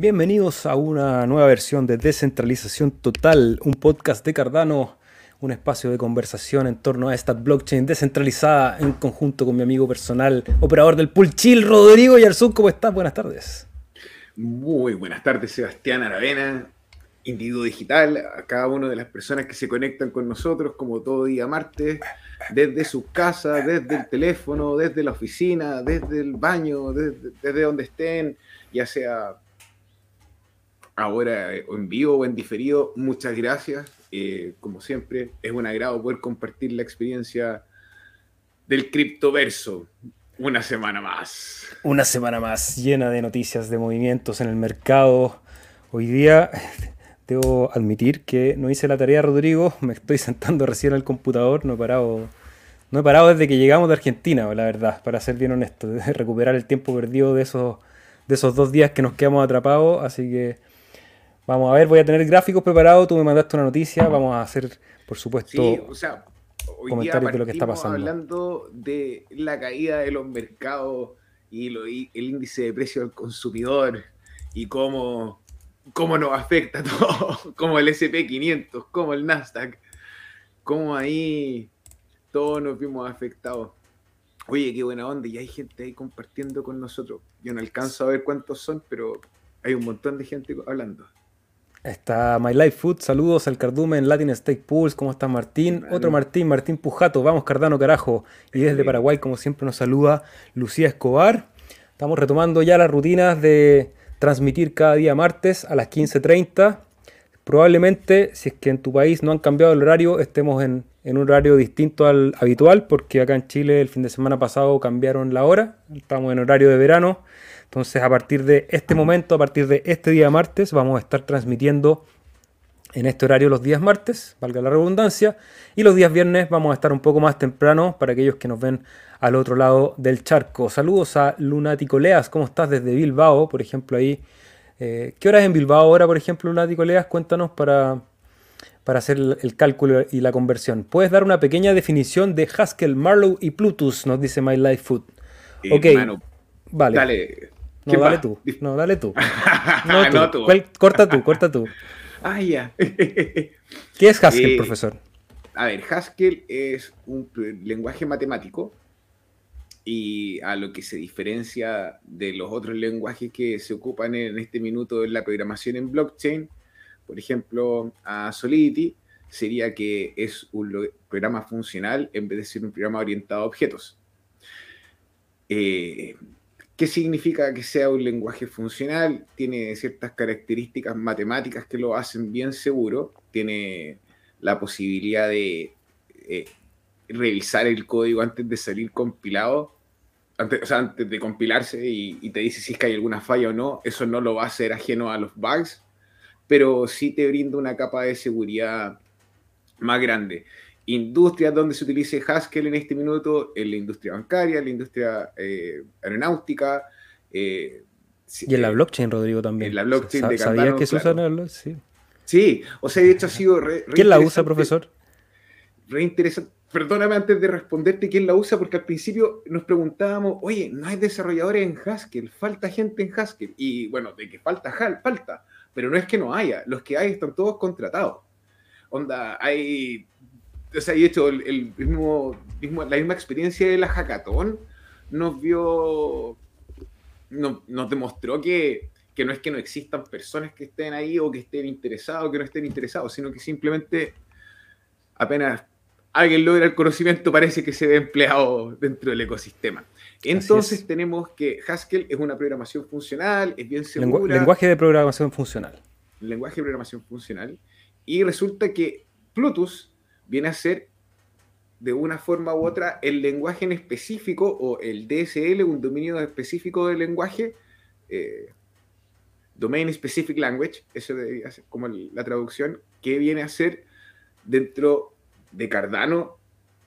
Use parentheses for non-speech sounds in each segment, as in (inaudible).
Bienvenidos a una nueva versión de Descentralización Total, un podcast de Cardano, un espacio de conversación en torno a esta blockchain descentralizada en conjunto con mi amigo personal, operador del pool chill, Rodrigo Yarzún. ¿Cómo estás? Buenas tardes. Muy buenas tardes, Sebastián Aravena, individuo digital, a cada una de las personas que se conectan con nosotros como todo día martes, desde su casa, desde el teléfono, desde la oficina, desde el baño, desde donde estén, ya sea ahora en vivo o en diferido, muchas gracias. Eh, como siempre, es un agrado poder compartir la experiencia del criptoverso. Una semana más. Una semana más llena de noticias, de movimientos en el mercado. Hoy día (laughs) debo admitir que no hice la tarea, Rodrigo. Me estoy sentando recién al computador. No he parado, no he parado desde que llegamos de Argentina, la verdad, para ser bien honesto. (laughs) Recuperar el tiempo perdido de esos, de esos dos días que nos quedamos atrapados. Así que Vamos a ver, voy a tener gráficos preparados. Tú me mandaste una noticia. Vamos a hacer, por supuesto, sí, o sea, hoy comentarios de lo que está pasando. hablando de la caída de los mercados y el índice de precio del consumidor y cómo, cómo nos afecta todo, (laughs) como el SP500, como el Nasdaq, cómo ahí todos nos vimos afectados. Oye, qué buena onda, y hay gente ahí compartiendo con nosotros. Yo no alcanzo a ver cuántos son, pero hay un montón de gente hablando. Está My Life Food, saludos al Cardumen, Latin Steak Pools, ¿cómo está Martín? Otro Martín, Martín Pujato, vamos Cardano carajo. Y desde Paraguay, como siempre, nos saluda Lucía Escobar. Estamos retomando ya las rutinas de transmitir cada día martes a las 15.30. Probablemente, si es que en tu país no han cambiado el horario, estemos en, en un horario distinto al habitual, porque acá en Chile el fin de semana pasado cambiaron la hora, estamos en horario de verano. Entonces, a partir de este momento, a partir de este día martes, vamos a estar transmitiendo en este horario los días martes, valga la redundancia, y los días viernes vamos a estar un poco más temprano para aquellos que nos ven al otro lado del charco. Saludos a Lunático Leas, ¿cómo estás desde Bilbao? Por ejemplo, ahí. Eh, ¿Qué hora es en Bilbao ahora, por ejemplo, Lunático Leas? Cuéntanos para, para hacer el, cálculo y la conversión. ¿Puedes dar una pequeña definición de Haskell, Marlowe y Plutus? Nos dice My Life Food. Eh, ok, vale. Dale. No, dale tú. (laughs) No, dale tú. No, tú. corta tú, corta tú. (laughs) Ah, ya. (laughs) ¿Qué es Haskell, eh, profesor? A ver, Haskell es un lenguaje matemático y a lo que se diferencia de los otros lenguajes que se ocupan en este minuto en la programación en blockchain, por ejemplo, a Solidity, sería que es un programa funcional en vez de ser un programa orientado a objetos. Eh, ¿Qué significa que sea un lenguaje funcional? Tiene ciertas características matemáticas que lo hacen bien seguro. Tiene la posibilidad de eh, revisar el código antes de salir compilado, antes, de compilarse y, te dice si es que hay alguna falla o no. Eso no lo va a hacer ajeno a los bugs, pero sí te brinda una capa de seguridad más grande industrias donde se utilice Haskell en este minuto, en la industria bancaria, en la industria eh, aeronáutica. Eh, y en la eh, blockchain, Rodrigo, también. En la blockchain de Cardano, ¿Sabías que se usa en la Sí. sí, o sea, de hecho ha sido... Re, ¿Quién la usa, profesor? Re interesante. Perdóname antes de responderte quién la usa, porque al principio nos preguntábamos, oye, no hay desarrolladores en Haskell, falta gente en Haskell. Y bueno, de que falta, falta. Pero no es que no haya, los que hay están todos contratados. Onda, hay o sea, y hecho, el, mismo, la misma experiencia de la hackathon nos vio, nos demostró que, que, no es que no existan personas que estén ahí o que estén interesados o que no estén interesados, sino que simplemente apenas alguien logra el conocimiento parece que se ve empleado dentro del ecosistema. Entonces tenemos que Haskell es una programación funcional, es bien segura. lenguaje de programación funcional. Lenguaje de programación funcional. Y resulta que Plutus viene a ser de una forma u otra el lenguaje en específico o el DSL, un dominio específico del lenguaje, eh, Domain Specific Language, eso debería ser como la traducción, que viene a ser dentro de Cardano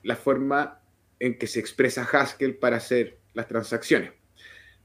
la forma en que se expresa Haskell para hacer las transacciones.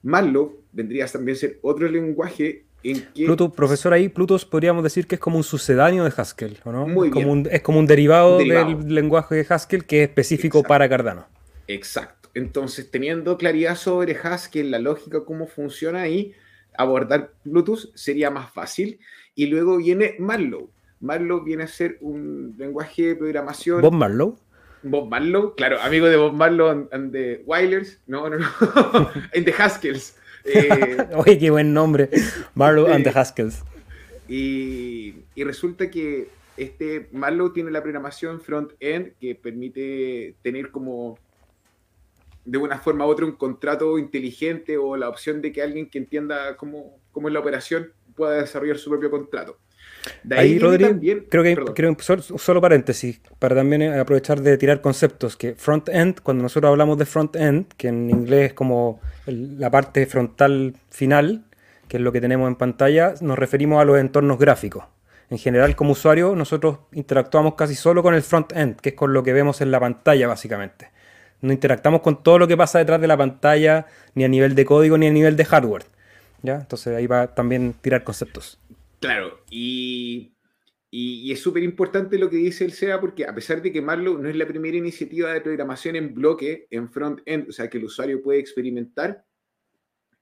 Marlow vendría también a ser otro lenguaje Pluto, profesor, ahí Plutus podríamos decir que es como un sucedáneo de Haskell, no? es, Como un, es como un derivado, del lenguaje de Haskell que es específico para Cardano. Exacto. Entonces, teniendo claridad sobre Haskell, la lógica, cómo funciona ahí, abordar Bluetooth sería más fácil. Y luego viene Marlow. Marlow viene a ser un lenguaje de programación. Bob Marlow. Bob Marlow, claro, amigo de Bob Marlow and, the Wilders, no, no, no, (laughs) en The Haskell. Eh, (laughs) Oye, qué buen nombre, Marlow and the Haskell. Y, y, resulta que este Marlow tiene la programación front-end que permite tener como de una forma u otra un contrato inteligente o la opción de que alguien que entienda cómo, cómo es la operación pueda desarrollar su propio contrato. ahí, Rodri, creo que, creo solo, paréntesis, para también aprovechar de tirar conceptos, que front-end, cuando nosotros hablamos de front-end, que en inglés es como la parte frontal final, que es lo que tenemos en pantalla, nos referimos a los entornos gráficos. En general, como usuario, nosotros interactuamos casi solo con el front-end, que es con lo que vemos en la pantalla, básicamente. No interactamos con todo lo que pasa detrás de la pantalla, ni a nivel de código, ni a nivel de hardware. ¿Ya? Entonces ahí va también tirar conceptos. Claro, y, y, es súper importante lo que dice el SEA porque a pesar de que Marlow no es la primera iniciativa de programación en bloque, en front-end, o sea, que el usuario puede experimentar,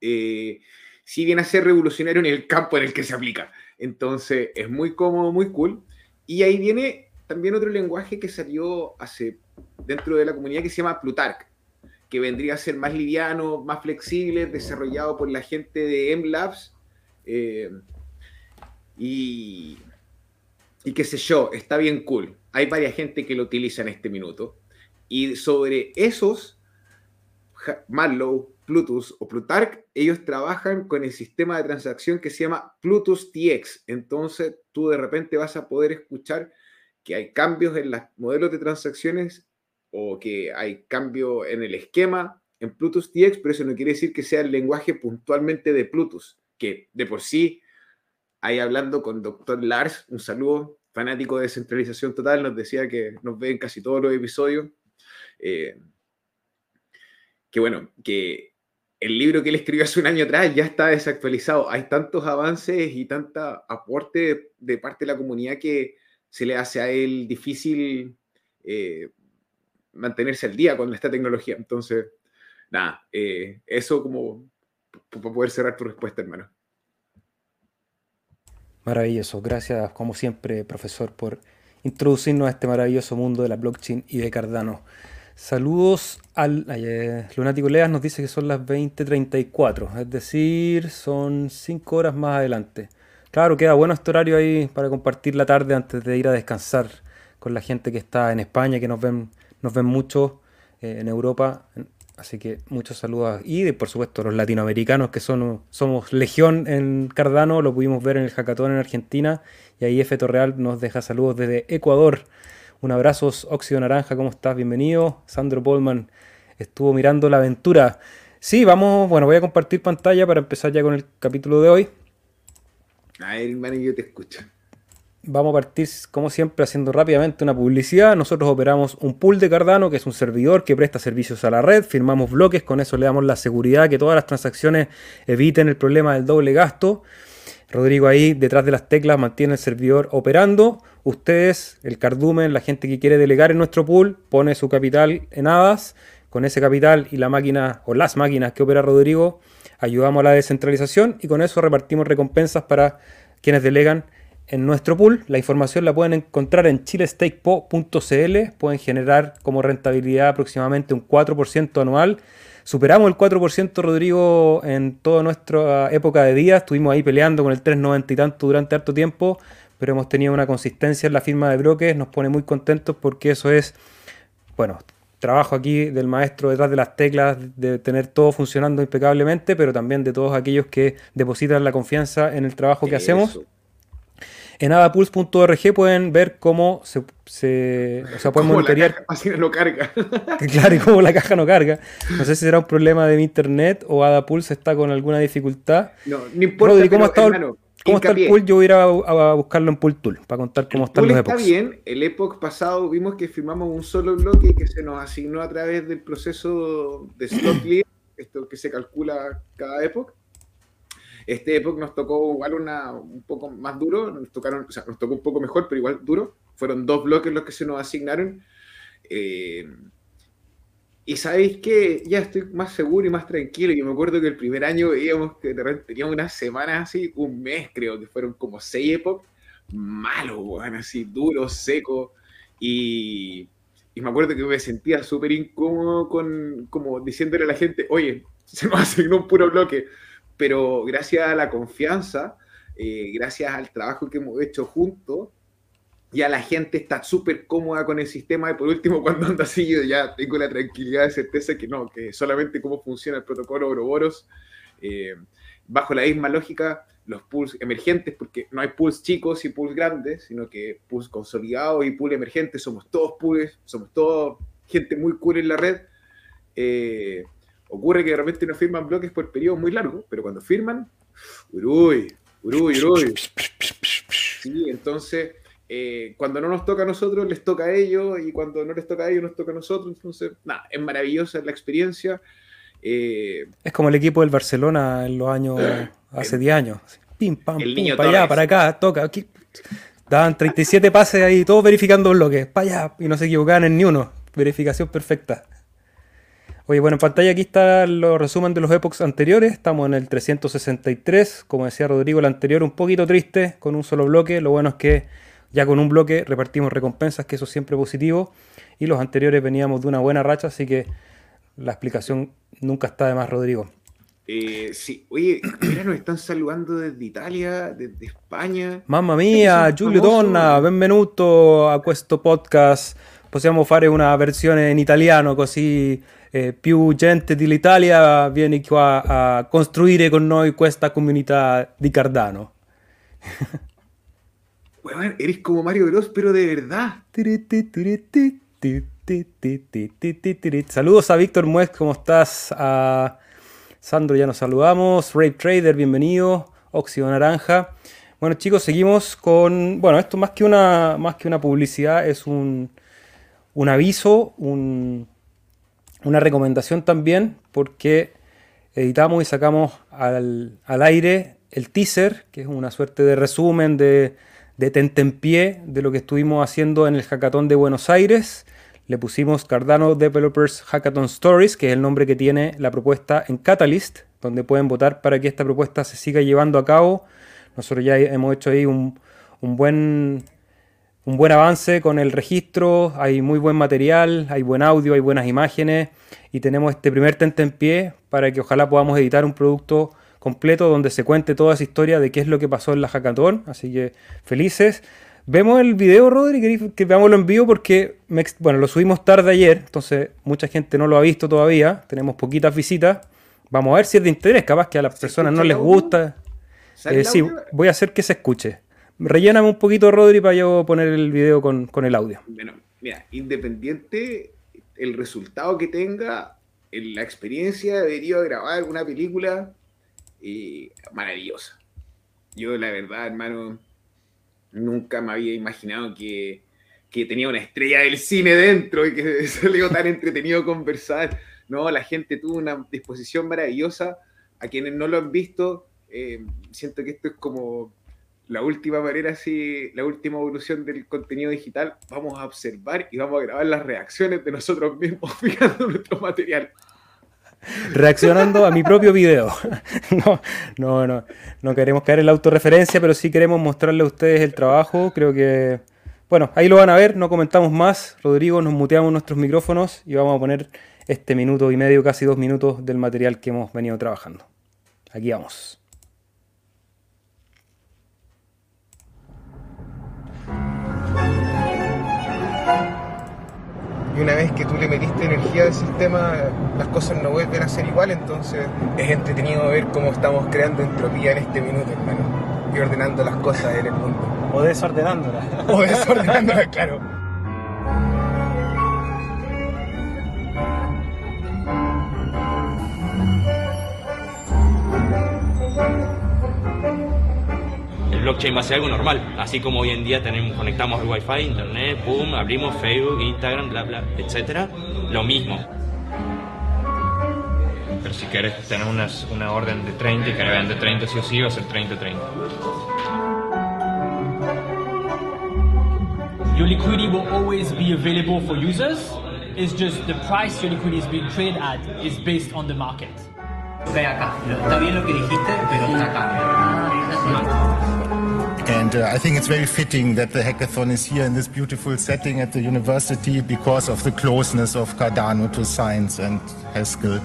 eh, sí viene a ser revolucionario en el campo en el que se aplica. Entonces es muy cómodo, muy cool. Y ahí viene también otro lenguaje que salió hace dentro de la comunidad que se llama Plutarch, que vendría a ser más liviano, más flexible, desarrollado por la gente de MLabs. Eh, y, y qué sé yo, está bien cool. Hay varias gente que lo utiliza en este minuto. Y sobre esos, Marlow, Plutus o Plutarch, ellos trabajan con el sistema de transacción que se llama Plutus TX. Entonces tú de repente vas a poder escuchar que hay cambios en los modelos de transacciones o que hay cambio en el esquema en Plutus TX, pero eso no quiere decir que sea el lenguaje puntualmente de Plutus, que de por sí, ahí hablando con doctor Lars, un saludo, fanático de descentralización total, nos decía que nos ve en casi todos los episodios, eh, que bueno, que el libro que él escribió hace un año atrás ya está desactualizado. Hay tantos avances y tanta aporte de, parte de la comunidad que se le hace a él difícil eh, mantenerse al día con esta tecnología. Entonces, nada, eh, eso como para poder cerrar tu respuesta, hermano. Maravilloso. Gracias, como siempre, profesor, por introducirnos a este maravilloso mundo de la blockchain y de Cardano. Saludos al eh, Lunático Leas, nos dice que son las 20.34, es decir, son 5 horas más adelante. Claro, queda bueno este horario ahí para compartir la tarde antes de ir a descansar con la gente que está en España, que nos ven nos ven mucho eh, en Europa, así que muchos saludos. Y por supuesto los latinoamericanos que son, somos legión en Cardano, lo pudimos ver en el hackathon en Argentina. Y ahí F. Torreal nos deja saludos desde Ecuador. Un abrazo, Óxido Naranja, ¿cómo estás? Bienvenido. Sandro Polman estuvo mirando la aventura. Sí, vamos, bueno, voy a compartir pantalla para empezar ya con el capítulo de hoy. A ver, te escucho. Vamos a partir, como siempre, haciendo rápidamente una publicidad. Nosotros operamos un pool de Cardano, que es un servidor que presta servicios a la red. Firmamos bloques, con eso le damos la seguridad que todas las transacciones eviten el problema del doble gasto. Rodrigo ahí detrás de las teclas mantiene el servidor operando. Ustedes, el cardumen, la gente que quiere delegar en nuestro pool, pone su capital en hadas. Con ese capital y la máquina o las máquinas que opera Rodrigo, ayudamos a la descentralización y con eso repartimos recompensas para quienes delegan en nuestro pool. La información la pueden encontrar en chilestakepo.cl. Pueden generar como rentabilidad aproximadamente un 4% anual. Superamos el 4%, Rodrigo, en toda nuestra época de días. Estuvimos ahí peleando con el 3,90 y tanto durante harto tiempo, pero hemos tenido una consistencia en la firma de bloques. Nos pone muy contentos porque eso es, bueno, trabajo aquí del maestro detrás de las teclas, de tener todo funcionando impecablemente, pero también de todos aquellos que depositan la confianza en el trabajo que hacemos. En adapulse.org pueden ver cómo se, se o sea, pueden monitorear. La no carga. (laughs) claro, y cómo la caja no carga. No sé si será un problema de mi internet o Adapulse está con alguna dificultad. No, no importa. Rodri, ¿cómo, está, ¿cómo está el pool? Yo voy a ir a, buscarlo en Pool Tool para contar cómo están los epochs. Está bien. El epoch pasado vimos que firmamos un solo bloque que se nos asignó a través del proceso de slot (clears throat) esto que se calcula cada epoch este época nos tocó igual una, un poco más duro, nos, tocaron, o sea, nos tocó un poco mejor, pero igual duro. Fueron dos bloques los que se nos asignaron. Eh, y sabéis que ya estoy más seguro y más tranquilo. Yo me acuerdo que el primer año veíamos que teníamos unas semanas así, un mes creo, que fueron como seis épocas, malo, bueno, así, duro, seco. Y, y me acuerdo que me sentía súper incómodo con, como diciéndole a la gente, oye, se nos (laughs) asignó un puro bloque. Pero gracias a la confianza, eh, gracias al trabajo que hemos hecho juntos, ya la gente está súper cómoda con el sistema y por último (laughs) cuando anda así yo ya tengo la tranquilidad de certeza que no, que solamente cómo funciona el protocolo Ouroboros, eh, bajo la misma lógica, los pools emergentes, porque no hay pools chicos y pools grandes, sino que pools consolidados y pools emergentes, somos todos pools, somos todos gente muy cool en la red. Eh, ocurre que de repente no firman bloques por periodos muy largos, pero cuando firman, uruy, uruy, uruy. Sí, entonces eh, cuando no nos toca a nosotros, les toca a ellos, y cuando no les toca a ellos, nos toca a nosotros. Entonces, nada, es maravillosa la experiencia. Eh, es como el equipo del Barcelona en los años, (clears throat) hace 10 años. Pim, pam, pum, para allá, para acá, toca. Aquí. Daban 37 pases ahí, todos verificando bloques, para allá, y no se equivocaban en ni uno. Verificación perfecta. Oye, bueno, en pantalla aquí está los resumen de los epochs anteriores. Estamos en el 363, como decía Rodrigo, el anterior un poquito triste, con un solo bloque. Lo bueno es que ya con un bloque repartimos recompensas, que eso es siempre positivo. Y los anteriores veníamos de una buena racha, así que la explicación nunca está de más, Rodrigo. Eh, sí, oye, (clears throat) mira, nos están saludando desde Italia, desde España. Mamma mia, Giulio Donna, benvenuto a questo podcast. Possiamo fare una versione in italiano così eh, più gente dell'Italia viene qua a costruire con noi questa comunità di Cardano. eres como Mario Bros, pero de verdad. Saludos a Víctor Muez, ¿cómo estás? A Sandro ya nos saludamos. Rape Trader, bienvenido. Óxido Naranja. Bueno chicos, seguimos con... Bueno, esto más que una, más que una publicidad es un, un aviso, un, una recomendación también, porque editamos y sacamos al, al aire el teaser, que es una suerte de resumen de de tentempié de lo que estuvimos haciendo en el hackathon de Buenos Aires. Le pusimos Cardano Developers Hackathon Stories, que es el nombre que tiene la propuesta en Catalyst, donde pueden votar para que esta propuesta se siga llevando a cabo. Nosotros ya hemos hecho ahí un, buen, un buen avance con el registro, hay muy buen material, hay buen audio, hay buenas imágenes y tenemos este primer tentempié para que ojalá podamos editar un producto completo donde se cuente toda esa historia de qué es lo que pasó en la hackathon. Así que felices. Vemos el video, Rodri, que veámoslo en vivo porque bueno, lo subimos tarde ayer, entonces mucha gente no lo ha visto todavía, tenemos poquitas visitas. Vamos a ver si es de interés, capaz que a las personas no les gusta. Eh, sí, voy a hacer que se escuche. Relléname un poquito, Rodri, para yo poner el video con, con el audio. Bueno, mira, independiente el resultado que tenga, en la experiencia debería grabar una película y maravillosa. Yo, la verdad, hermano, nunca me había imaginado que, que tenía una estrella del cine dentro y que (laughs) salió tan entretenido conversar. No, la gente tuvo una disposición maravillosa. A quienes no lo han visto, eh, siento que esto es como la última manera, así, la última evolución del contenido digital. Vamos a observar y vamos a grabar las reacciones de nosotros mismos (laughs) fijando nuestro material reaccionando a mi propio video. (laughs) no, no, no, no queremos caer en la autorreferencia, pero sí queremos mostrarle a ustedes el trabajo. Creo que, bueno, ahí lo van a ver, no comentamos más. Rodrigo, nos muteamos nuestros micrófonos y vamos a poner este minuto y medio, casi dos minutos del material que hemos venido trabajando. Aquí vamos. Y una vez que tú le metiste energía al sistema, las cosas no vuelven a ser igual, entonces es entretenido ver cómo estamos creando entropía en este minuto, hermano, y ordenando las cosas en el mundo. O desordenándolas. O desordenándolas, claro. Blockchain va a ser algo normal, así como hoy en día tenemos, conectamos el wifi, internet, boom, abrimos Facebook, Instagram, bla, bla, etcétera, lo mismo. Pero si quieres tener una, una orden de 30 y que vean de 30 sí o sí, va a ser 30-30. Your liquidity will always be available for users It's just the price your liquidity is being traded at is based on the market. Ve acá. Está bien lo que dijiste, pero está acá. And uh, I think it's very fitting that the hackathon is here in this beautiful setting at the university because of the closeness of Cardano to science and Haskell.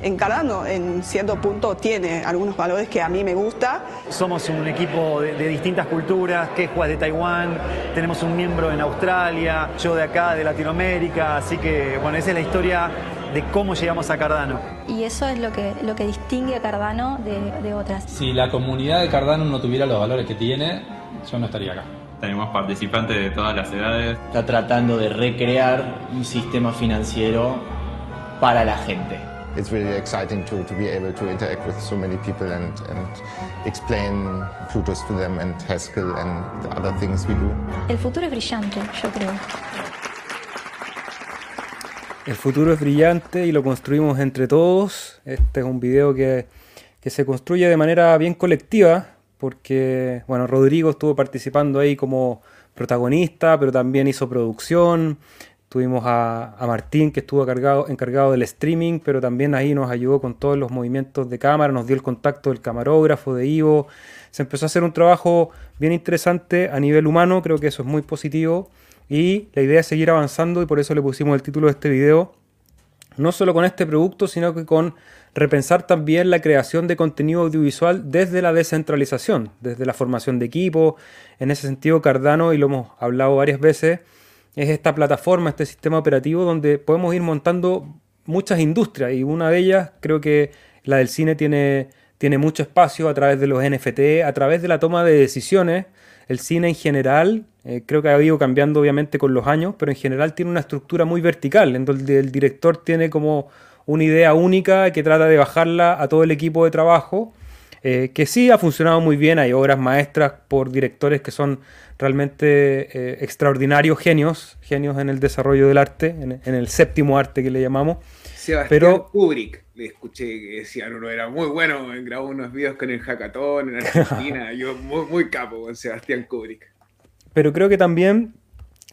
En Cardano, en cierto punto, tiene algunos valores que a mí me gusta. Somos un equipo de, de distintas culturas, Quejuas de Taiwán, tenemos un miembro en Australia, yo de acá, de Latinoamérica, así que bueno, esa es la historia de cómo llegamos a Cardano. Y eso es lo que, lo que distingue a Cardano de, de otras. Si la comunidad de Cardano no tuviera los valores que tiene, yo no estaría acá. Tenemos participantes de todas las edades. Está tratando de recrear un sistema financiero para la gente. It's really exciting to, to be able to interact with so many people and, and explain Plutus to them and Haskell and the other things we do. El futuro es brillante, yo creo. El futuro es brillante y lo construimos entre todos. Este es un video que, que se construye de manera bien colectiva porque, bueno, Rodrigo estuvo participando ahí como protagonista, pero también hizo producción. Tuvimos a, a Martín que estuvo cargado, encargado del streaming, pero también ahí nos ayudó con todos los movimientos de cámara, nos dio el contacto del camarógrafo, de Ivo. Se empezó a hacer un trabajo bien interesante a nivel humano, creo que eso es muy positivo. Y la idea es seguir avanzando y por eso le pusimos el título de este video, no solo con este producto, sino que con repensar también la creación de contenido audiovisual desde la descentralización, desde la formación de equipo. En ese sentido, Cardano, y lo hemos hablado varias veces, es esta plataforma, este sistema operativo donde podemos ir montando muchas industrias y una de ellas creo que la del cine tiene, tiene mucho espacio a través de los NFT, a través de la toma de decisiones. El cine en general, eh, creo que ha ido cambiando obviamente con los años, pero en general tiene una estructura muy vertical, en donde el director tiene como una idea única que trata de bajarla a todo el equipo de trabajo, eh, que sí ha funcionado muy bien, hay obras maestras por directores que son realmente eh, extraordinarios genios, genios en el desarrollo del arte, en, en el séptimo arte que le llamamos. Sebastián Pero- Kubrick, le escuché que decía, no, no, era muy bueno, grabó unos videos con el hackathon en Argentina, (laughs) yo muy, muy capo con Sebastián Kubrick. pero creo que también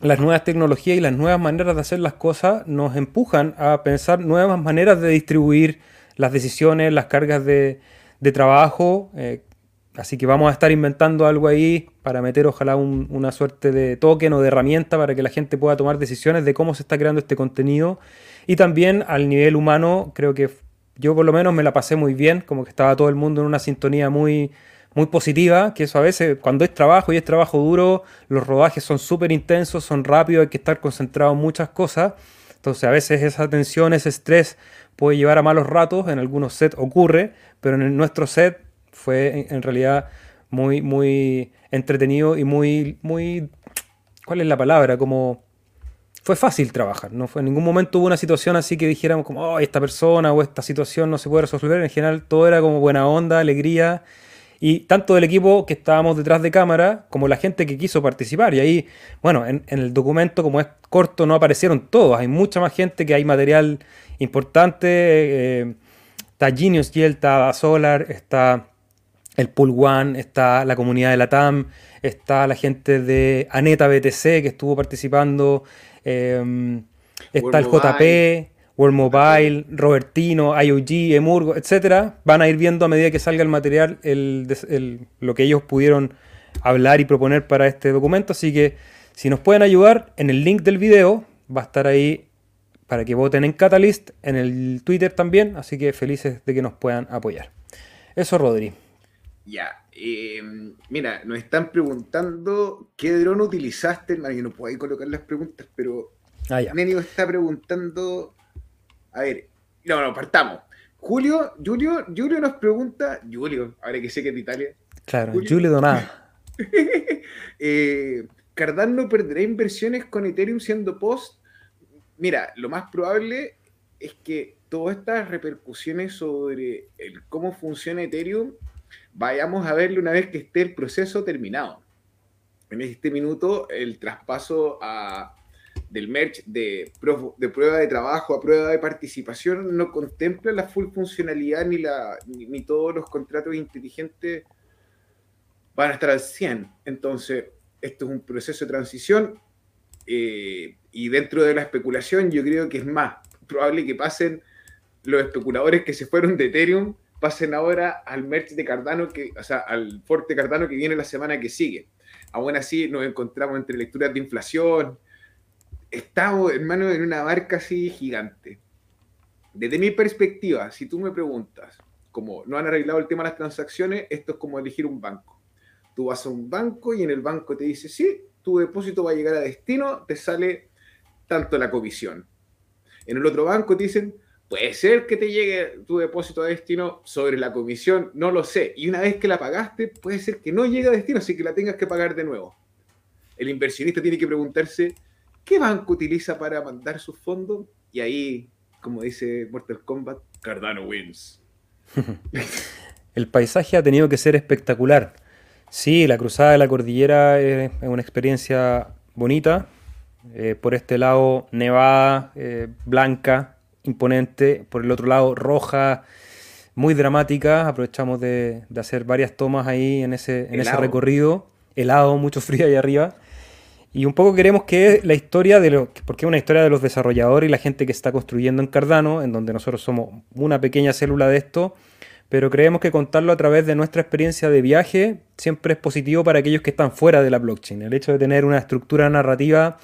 las nuevas tecnologías y las nuevas maneras de hacer las cosas nos empujan a pensar nuevas maneras de distribuir las decisiones, las cargas de, de trabajo. eh, así que vamos a estar inventando algo ahí para meter ojalá un- una suerte de token o de herramienta para que la gente pueda tomar decisiones de cómo se está creando este contenido. Y también al nivel humano, creo que yo por lo menos me la pasé muy bien, como que estaba todo el mundo en una sintonía muy, muy positiva, que eso a veces cuando es trabajo y es trabajo duro, los rodajes son súper intensos, son rápidos, hay que estar concentrado en muchas cosas. Entonces a veces esa tensión, ese estrés puede llevar a malos ratos, en algunos sets ocurre, pero en nuestro set fue en, realidad muy, muy entretenido y muy, muy, ¿cuál es la palabra? Como fue fácil trabajar, no fue en ningún momento hubo una situación así que dijéramos como, oh, esta persona o esta situación no se puede resolver, en general todo era como buena onda, alegría, y tanto del equipo que estábamos detrás de cámara como la gente que quiso participar. Y ahí, bueno, en, el documento, como es corto, no aparecieron todos. Hay mucha más gente que hay material importante. eh, está Genius Gel, está Solar, está el Pool One, está la comunidad de la TAM, está la gente de Aneta BTC que estuvo participando, eh, está el JP. World Mobile, Robertino, IOG, Emurgo, etcétera, van a ir viendo a medida que salga el material el- lo que ellos pudieron hablar y proponer para este documento. Así que si nos pueden ayudar, en el link del video va a estar ahí para que voten en Catalyst, en el Twitter también. Así que felices de que nos puedan apoyar. Eso, Rodri. Ya, eh, mira, nos están preguntando qué dron utilizaste, yo no puedo ahí colocar las preguntas, pero Ah. Nenio está preguntando, a ver, no, no, partamos. Julio, Julio, Julio nos pregunta, Julio, ahora que sé que es de Italia, Claro, Julio. Julio Donada. (laughs) eh, ¿Cardano perderá inversiones con Ethereum siendo post? Mira, lo más probable es que todas estas repercusiones sobre el cómo funciona Ethereum vayamos a verlo una vez que esté el proceso terminado. En este minuto, el traspaso del merge de, de prueba de trabajo a prueba de participación no contempla la full funcionalidad ni todos los contratos inteligentes van a estar al 100. Entonces, esto es un proceso de transición eh, Y dentro de la especulación, yo creo que es más probable que pasen los especuladores que se fueron de Ethereum, pasen ahora al merch de Cardano, que, o sea, al Forte Cardano que viene la semana que sigue. Aún así, nos encontramos entre lecturas de inflación. Estamos, hermano, en una barca así gigante. Desde mi perspectiva, si tú me preguntas, como no han arreglado el tema de las transacciones, esto es como elegir un banco. Tú vas a un banco y en el banco te dice, sí, tu depósito va a llegar a destino, te sale tanto la comisión. En el otro banco te dicen, puede ser que te llegue tu depósito a destino sobre la comisión, no lo sé. Y una vez que la pagaste, puede ser que no llegue a destino, así que la tengas que pagar de nuevo. El inversionista tiene que preguntarse, ¿qué banco utiliza para mandar sus fondos? Y ahí, como dice Mortal Kombat, Cardano wins. (laughs) El paisaje ha tenido que ser espectacular. Sí, la cruzada de la cordillera es una experiencia bonita. Eh, por este lado, nevada, eh, blanca, imponente. Por el otro lado, roja, muy dramática. Aprovechamos de, hacer varias tomas ahí en ese, en ese recorrido. Helado, mucho frío ahí arriba. Y un poco queremos que la historia de lo. porque es una historia de los desarrolladores y la gente que está construyendo en Cardano, en donde nosotros somos una pequeña célula de esto pero creemos que contarlo a través de nuestra experiencia de viaje siempre es positivo para aquellos que están fuera de la blockchain. El hecho de tener una estructura narrativa,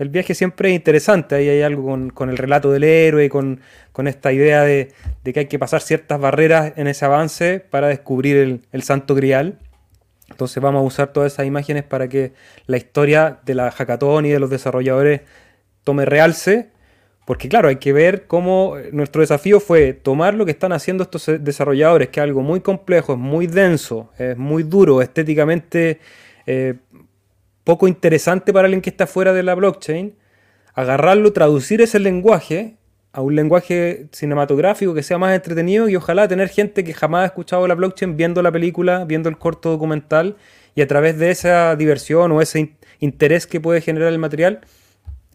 el viaje siempre es interesante, ahí hay algo con, el relato del héroe, con, con esta idea de, que hay que pasar ciertas barreras en ese avance para descubrir el, santo grial. Entonces vamos a usar todas esas imágenes para que la historia de la hackathon y de los desarrolladores tome realce porque claro, hay que ver cómo nuestro desafío fue tomar lo que están haciendo estos desarrolladores, que es algo muy complejo, es muy denso, es muy duro, estéticamente eh, poco interesante para alguien que está fuera de la blockchain, agarrarlo, traducir ese lenguaje a un lenguaje cinematográfico que sea más entretenido y ojalá tener gente que jamás ha escuchado la blockchain viendo la película, viendo el corto documental y a través de esa diversión o ese interés que puede generar el material,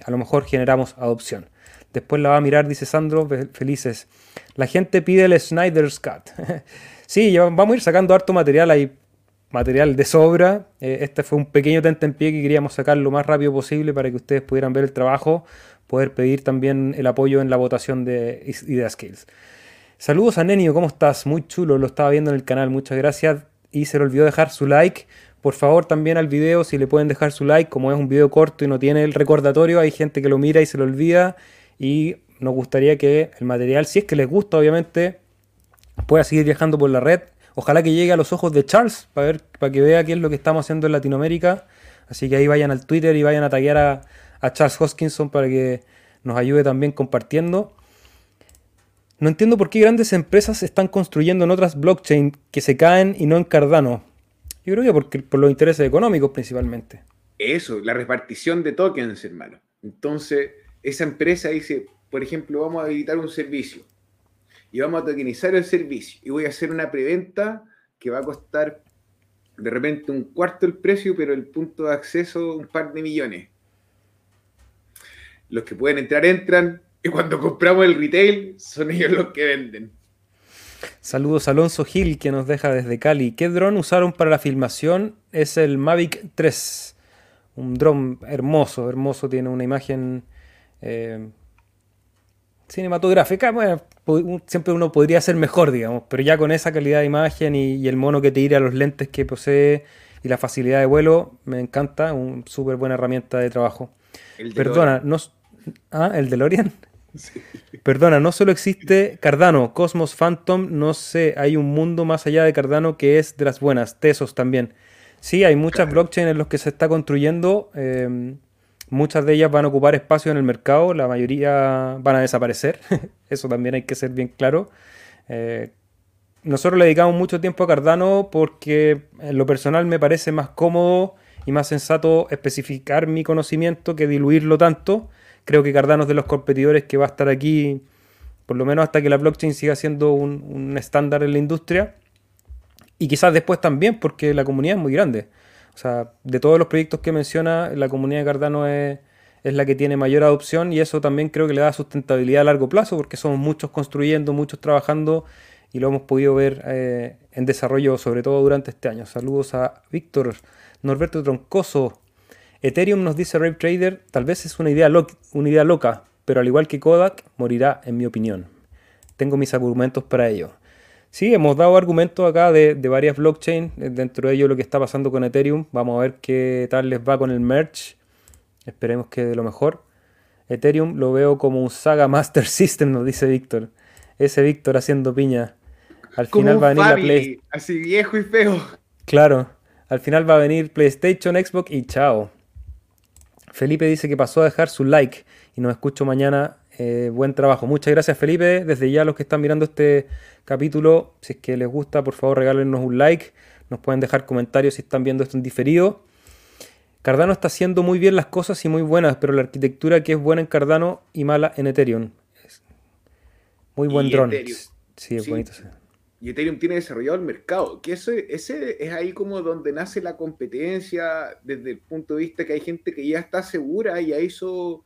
a lo mejor generamos adopción. Después la va a mirar, dice Sandro, felices. La gente pide el Snyder's Cut. (laughs) sí, vamos a ir sacando harto material, hay material de sobra. Eh, este fue un pequeño tente en pie que queríamos sacar lo más rápido posible para que ustedes pudieran ver el trabajo, poder pedir también el apoyo en la votación de Idea Skills. Saludos a Nenio, ¿cómo estás? Muy chulo, lo estaba viendo en el canal, muchas gracias. Y se le olvidó dejar su like. Por favor, también al video, si le pueden dejar su like, como es un video corto y no tiene el recordatorio, hay gente que lo mira y se lo olvida y nos gustaría que el material, si es que les gusta, obviamente, pueda seguir viajando por la red. Ojalá que llegue a los ojos de Charles para, ver, para que vea qué es lo que estamos haciendo en Latinoamérica. Así que ahí vayan al Twitter y vayan a taguear a, Charles Hoskinson para que nos ayude también compartiendo. No entiendo por qué grandes empresas están construyendo en otras blockchain que se caen y no en Cardano. Yo creo que por los intereses económicos principalmente. Eso, la repartición de tokens, hermano. Entonces, esa empresa dice, por ejemplo, vamos a habilitar un servicio y vamos a tokenizar el servicio y voy a hacer una preventa que va a costar de repente un cuarto el precio, pero el punto de acceso un par de millones. Los que pueden entrar, entran, y cuando compramos el retail, son ellos los que venden. Saludos a Alonso Gil, que nos deja desde Cali. ¿Qué dron usaron para la filmación? Es el Mavic 3. Un dron hermoso, hermoso, tiene una imagen eh, cinematográfica, bueno, siempre uno podría ser mejor, digamos, pero ya con esa calidad de imagen y, el mono que te tira, los lentes que posee y la facilidad de vuelo, me encanta, una súper buena herramienta de trabajo. Perdona, no... Ah, el DeLorean. (laughs) Sí. Perdona, no solo existe Cardano, Cosmos Phantom, no sé, hay un mundo más allá de Cardano que es de las buenas, Tesos también. Sí, hay muchas blockchains en los que se está construyendo. Eh, Muchas de ellas van a ocupar espacio en el mercado, la mayoría van a desaparecer. (laughs) Eso también hay que ser bien claro. Eh, nosotros le dedicamos mucho tiempo a Cardano porque en lo personal me parece más cómodo y más sensato especificar mi conocimiento que diluirlo tanto. Creo que Cardano es de los competidores que va a estar aquí por lo menos hasta que la blockchain siga siendo un, un estándar en la industria. Y quizás después también porque la comunidad es muy grande. O sea, de todos los proyectos que menciona, la comunidad de Cardano es, la que tiene mayor adopción y eso también creo que le da sustentabilidad a largo plazo porque somos muchos construyendo, muchos trabajando y lo hemos podido ver eh, en desarrollo, sobre todo durante este año. Saludos a Víctor, Norberto Troncoso. Ethereum nos dice Rave Trader, tal vez es una idea, una idea loca, pero al igual que Kodak, morirá en mi opinión. Tengo mis argumentos para ello. Sí, hemos dado argumentos acá de, de varias blockchains, dentro de ello lo que está pasando con Ethereum. Vamos a ver qué tal les va con el merge. Esperemos que de lo mejor. Ethereum lo veo como un Saga Master (laughs) System, nos dice Víctor. Ese Víctor haciendo piña. Al Como final va a venir la Play. así viejo y feo. Claro, al final va a venir PlayStation, Xbox y chao. Felipe dice que pasó a dejar su like y nos escucho mañana. Eh, buen trabajo. Muchas gracias Felipe. Desde ya los que están mirando este capítulo, si es que les gusta, por favor regálenos un like. Nos pueden dejar comentarios si están viendo esto en diferido. Cardano está haciendo muy bien las cosas y muy buenas, pero la arquitectura que es buena en Cardano y mala en Ethereum. Muy buen dron. Sí, es Sí. bonito. sí. Y Ethereum tiene desarrollado el mercado, que eso, ese es ahí como donde nace la competencia desde el punto de vista que hay gente que ya está segura y ya hizo,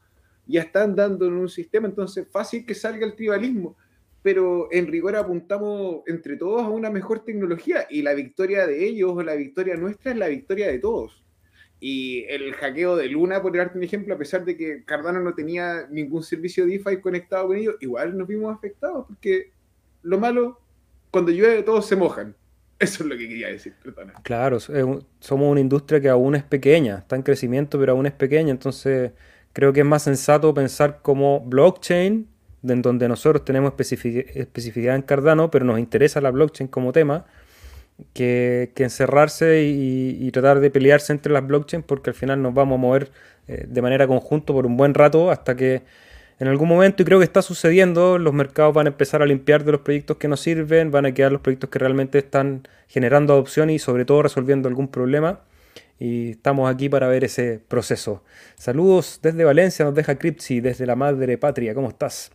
ya está andando en un sistema, entonces fácil que salga el tribalismo, pero en rigor apuntamos entre todos a una mejor tecnología y la victoria de ellos o la victoria nuestra es la victoria de todos. Y el hackeo de Luna, por darte un ejemplo, a pesar de que Cardano no tenía ningún servicio DeFi conectado con ellos, igual nos vimos afectados porque lo malo cuando llueve todos se mojan. Eso es lo que quería decir, perdona. Claro, somos una industria que aún es pequeña, está en crecimiento, pero aún es pequeña, entonces creo que es más sensato pensar como blockchain, en donde nosotros tenemos especifi- especificidad en Cardano, pero nos interesa la blockchain como tema, que, encerrarse y, y tratar de pelearse entre las blockchains, porque al final nos vamos a mover eh, de manera conjunto por un buen rato hasta que en algún momento, y creo que está sucediendo, los mercados van a empezar a limpiar de los proyectos que no sirven, van a quedar los proyectos que realmente están generando adopción y sobre todo resolviendo algún problema. Y estamos aquí para ver ese proceso. Saludos desde Valencia, nos deja Cripsy, desde la madre patria. ¿Cómo estás?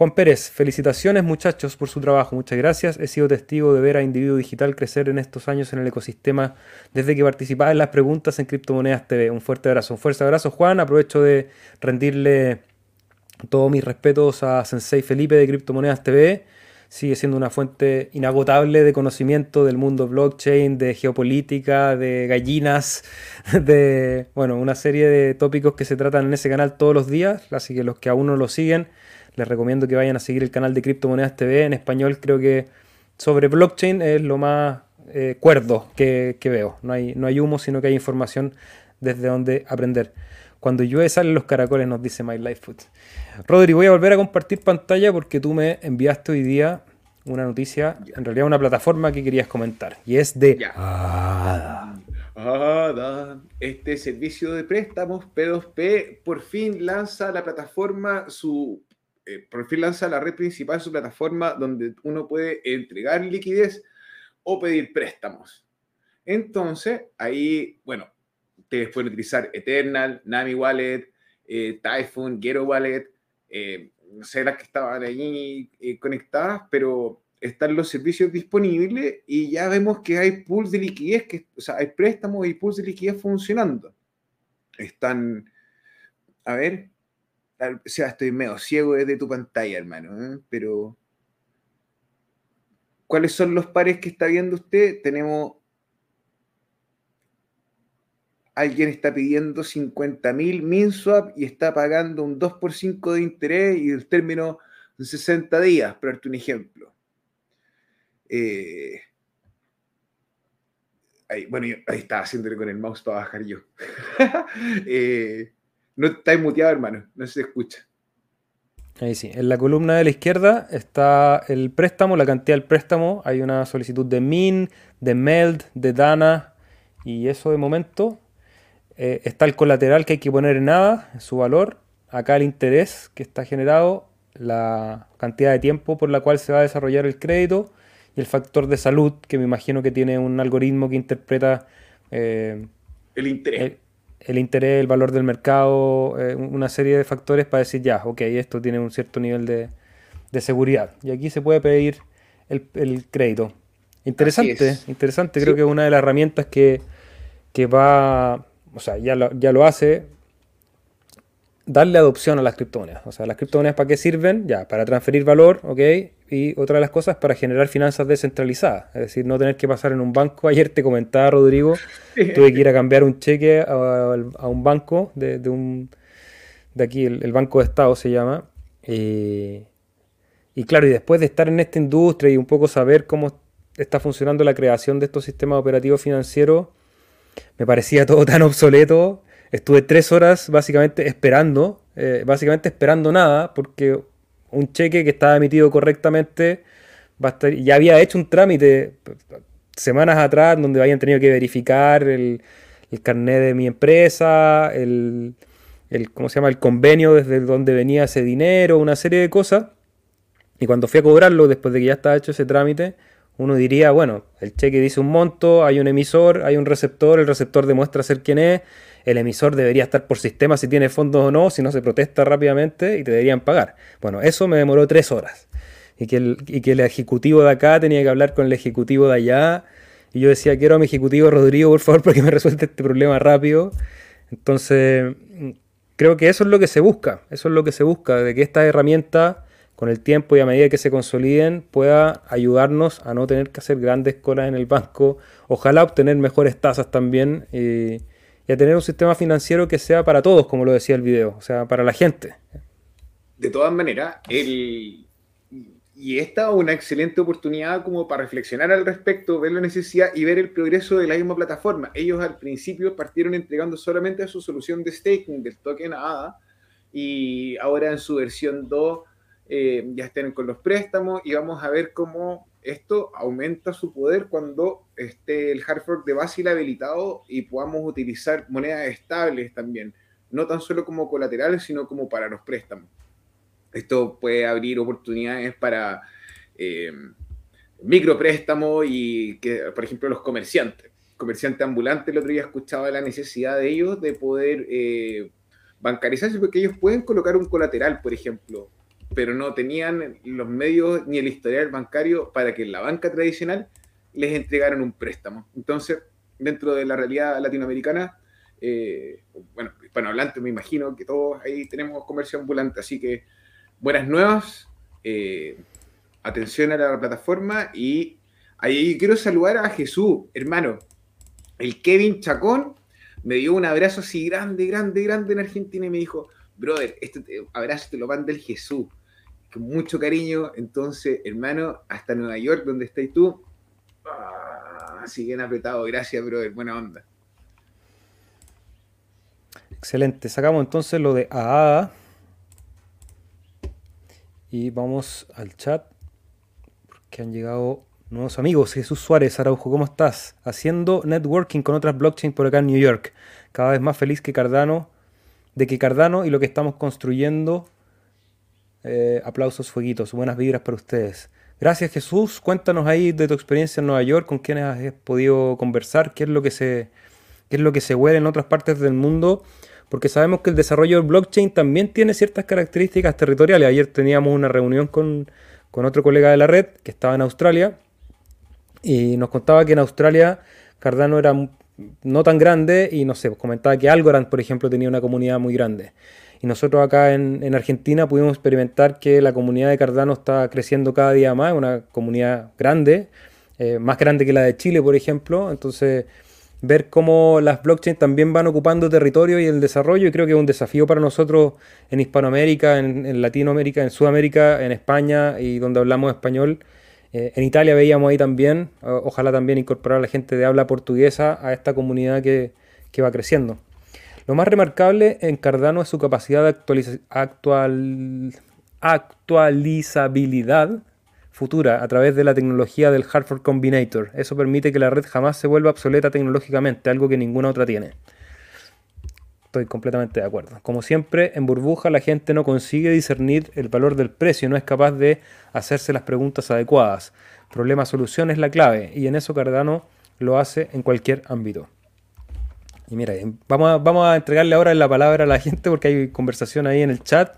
Juan Pérez, felicitaciones muchachos por su trabajo, muchas gracias. He sido testigo de ver a Individuo Digital crecer en estos años en el ecosistema desde que participaba en las preguntas en Criptomonedas TV. Un fuerte abrazo, un fuerte abrazo Juan. Aprovecho de rendirle todos mis respetos a Sensei Felipe de Criptomonedas TV. Sigue siendo una fuente inagotable de conocimiento del mundo blockchain, de geopolítica, de gallinas, (laughs) de bueno, una serie de tópicos que se tratan en ese canal todos los días. Así que los que aún no lo siguen, les recomiendo que vayan a seguir el canal de Criptomonedas TV. En español creo que sobre blockchain es lo más eh, cuerdo que, que veo. No hay, no hay humo, sino que hay información desde donde aprender. Cuando llueve salen los caracoles, nos dice My Life Food. Rodri, voy a volver a compartir pantalla porque tú me enviaste hoy día una noticia, en realidad una plataforma que querías comentar. Y es de Ya. ADA. Ada, este servicio de préstamos P2P por fin lanza la plataforma, su, eh, por fin lanza la red principal, su plataforma donde uno puede entregar liquidez o pedir préstamos. Entonces, ahí, bueno, ustedes pueden utilizar Eternal, Nami Wallet, eh, Typhoon, Gero Wallet, eh, no sé las que estaban ahí eh, conectadas, pero están los servicios disponibles y ya vemos que hay pools de liquidez, que, o sea, hay préstamos y pools de liquidez funcionando. Están, a ver, o sea, estoy medio ciego desde tu pantalla, hermano, ¿eh? pero ¿cuáles son los pares que está viendo usted? Tenemos, alguien está pidiendo 50 mil MinSwap y está pagando un 2 por 5 de interés y el término en 60 días, para darte un ejemplo. Eh, bueno, yo- ahí estaba haciéndole con el mouse para bajar yo. (laughs) Eh, no está muteado, hermano, no se escucha. Ahí sí, en la columna de la izquierda está el préstamo, la cantidad del préstamo. Hay una solicitud de Min, de Meld, de Dana y eso de momento. Eh, está el colateral que hay que poner en nada, su valor. Acá el interés que está generado, la cantidad de tiempo por la cual se va a desarrollar el crédito y el factor de salud, que me imagino que tiene un algoritmo que interpreta eh, El interés. el, el interés, el valor del mercado, eh, una serie de factores para decir, ya, ok, esto tiene un cierto nivel de, de seguridad. Y aquí se puede pedir el, el crédito. Interesante, es. interesante. Sí. Creo que es una de las herramientas que, que va, o sea, ya lo, ya lo hace, darle adopción a las criptomonedas. O sea, las criptomonedas para qué sirven? Ya, para transferir valor, ok, y otra de las cosas para generar finanzas descentralizadas, es decir, no tener que pasar en un banco. (laughs) Ayer te comentaba, Rodrigo, tuve que ir a cambiar un cheque a, un banco de, de, un de aquí, el, Banco de Estado se llama. Y claro, y después de estar en esta industria y un poco saber cómo está funcionando la creación de estos sistemas operativos financieros, me parecía todo tan obsoleto. Estuve tres horas básicamente esperando, eh, básicamente esperando nada, porque un cheque que estaba emitido correctamente ya había hecho un trámite semanas atrás donde habían tenido que verificar el, el carnet de mi empresa, el, el, ¿cómo se llama? el convenio desde donde venía ese dinero, una serie de cosas. Y cuando fui a cobrarlo, después de que ya estaba hecho ese trámite, uno diría, bueno, el cheque dice un monto, hay un emisor, hay un receptor, el receptor demuestra ser quien es, el emisor debería estar por sistema si tiene fondos o no, si no se protesta rápidamente y te deberían pagar. Bueno, eso me demoró tres horas. Y que, el, y que el ejecutivo de acá tenía que hablar con el ejecutivo de allá. Y yo decía, quiero a mi ejecutivo Rodrigo, por favor, (laughs) para que me resuelva este problema rápido. Entonces, creo que eso es lo que se busca. Eso es lo que se busca, de que esta herramienta, con el tiempo y a medida que se consoliden, pueda ayudarnos a no tener que hacer grandes colas en el banco. Ojalá obtener mejores tasas también. Y, y a tener un sistema financiero que sea para todos, como lo decía el video, o sea, para la gente. De todas maneras, el... y esta es una excelente oportunidad como para reflexionar al respecto, ver la necesidad y ver el progreso de la misma plataforma. Ellos al principio partieron entregando solamente su solución de staking del token ADA y ahora en su versión 2 eh, ya estén con los préstamos y vamos a ver cómo esto aumenta su poder cuando esté el hard fork de Basil habilitado y podamos utilizar monedas estables también, no tan solo como colaterales, sino como para los préstamos. Esto puede abrir oportunidades para eh, micropréstamos y que, por ejemplo, los comerciantes. Comerciante ambulante, el otro día escuchaba la necesidad de ellos de poder eh, bancarizarse porque ellos pueden colocar un colateral, por ejemplo, pero no tenían los medios ni el historial bancario para que la banca tradicional les entregaran un préstamo. Entonces, dentro de la realidad latinoamericana, eh, bueno, hispanohablante me imagino que todos ahí tenemos comercio ambulante, así que buenas nuevas, eh, atención a la plataforma y ahí quiero saludar a Jesús, hermano, el Kevin Chacón me dio un abrazo así grande, grande, grande en Argentina y me dijo, brother, este abrazo te lo manda el Jesús con mucho cariño. Entonces, hermano, hasta Nueva York, donde estás tú. Ah, bien apretado. Gracias, brother. Buena onda. Excelente. Sacamos entonces lo de AA. Y vamos al chat. Porque han llegado nuevos amigos. Jesús Suárez, Araujo, ¿cómo estás? Haciendo networking con otras blockchains por acá en New York. Cada vez más feliz que Cardano. De que Cardano y lo que estamos construyendo eh, aplausos, fueguitos, buenas vibras para ustedes. Gracias Jesús, cuéntanos ahí de tu experiencia en Nueva York, con quienes has podido conversar, qué es lo que se, qué es lo que se huele en otras partes del mundo, porque sabemos que el desarrollo del blockchain también tiene ciertas características territoriales. Ayer teníamos una reunión con, con otro colega de la red que estaba en Australia y nos contaba que en Australia Cardano era no tan grande y no sé, comentaba que Algorand, por ejemplo, tenía una comunidad muy grande. Y nosotros acá en, Argentina pudimos experimentar que la comunidad de Cardano está creciendo cada día más, una comunidad grande, eh, más grande que la de Chile, por ejemplo. Entonces, ver cómo las blockchains también van ocupando territorio y el desarrollo, y creo que es un desafío para nosotros en Hispanoamérica, en, Latinoamérica, en Sudamérica, en España y donde hablamos español. Eh, en Italia veíamos ahí también, ojalá también incorporar a la gente de habla portuguesa a esta comunidad que va creciendo. Lo más remarcable en Cardano es su capacidad de actual actualizabilidad futura a través de la tecnología del Hartford Combinator. Eso permite que la red jamás se vuelva obsoleta tecnológicamente, algo que ninguna otra tiene. Estoy completamente de acuerdo. Como siempre, en burbuja la gente no consigue discernir el valor del precio, no es capaz de hacerse las preguntas adecuadas. Problema-solución es la clave y en eso Cardano lo hace en cualquier ámbito. Y mira, vamos a, vamos a entregarle ahora la palabra a la gente porque hay conversación ahí en el chat.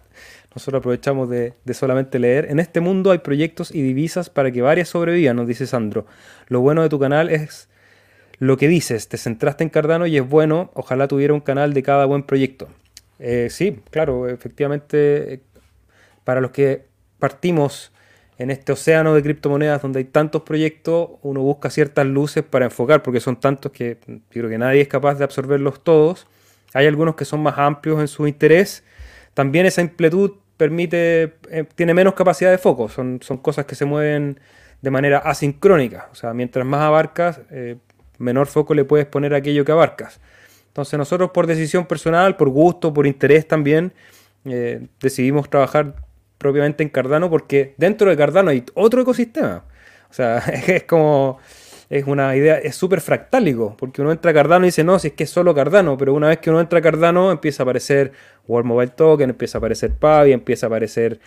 Nosotros aprovechamos de, solamente leer. En este mundo hay proyectos y divisas para que varias sobrevivan, nos dice Sandro. Lo bueno de tu canal es lo que dices. Te centraste en Cardano y es bueno. Ojalá tuviera un canal de cada buen proyecto. Eh, sí, claro, efectivamente, para los que partimos en este océano de criptomonedas donde hay tantos proyectos, uno busca ciertas luces para enfocar, porque son tantos que yo creo que nadie es capaz de absorberlos todos. Hay algunos que son más amplios en su interés. También esa amplitud permite, eh, tiene menos capacidad de foco, son, cosas que se mueven de manera asincrónica. O sea, mientras más abarcas, eh, menor foco le puedes poner a aquello que abarcas. Entonces nosotros por decisión personal, por gusto, por interés también, eh, decidimos trabajar propiamente en Cardano porque dentro de Cardano hay otro ecosistema. O sea, (laughs) es como, es una idea, es súper fractálico, porque uno entra a Cardano y dice, no, si es que es solo Cardano, pero una vez que uno entra a Cardano empieza a aparecer World Mobile Token, empieza a aparecer Pavi, empieza a aparecer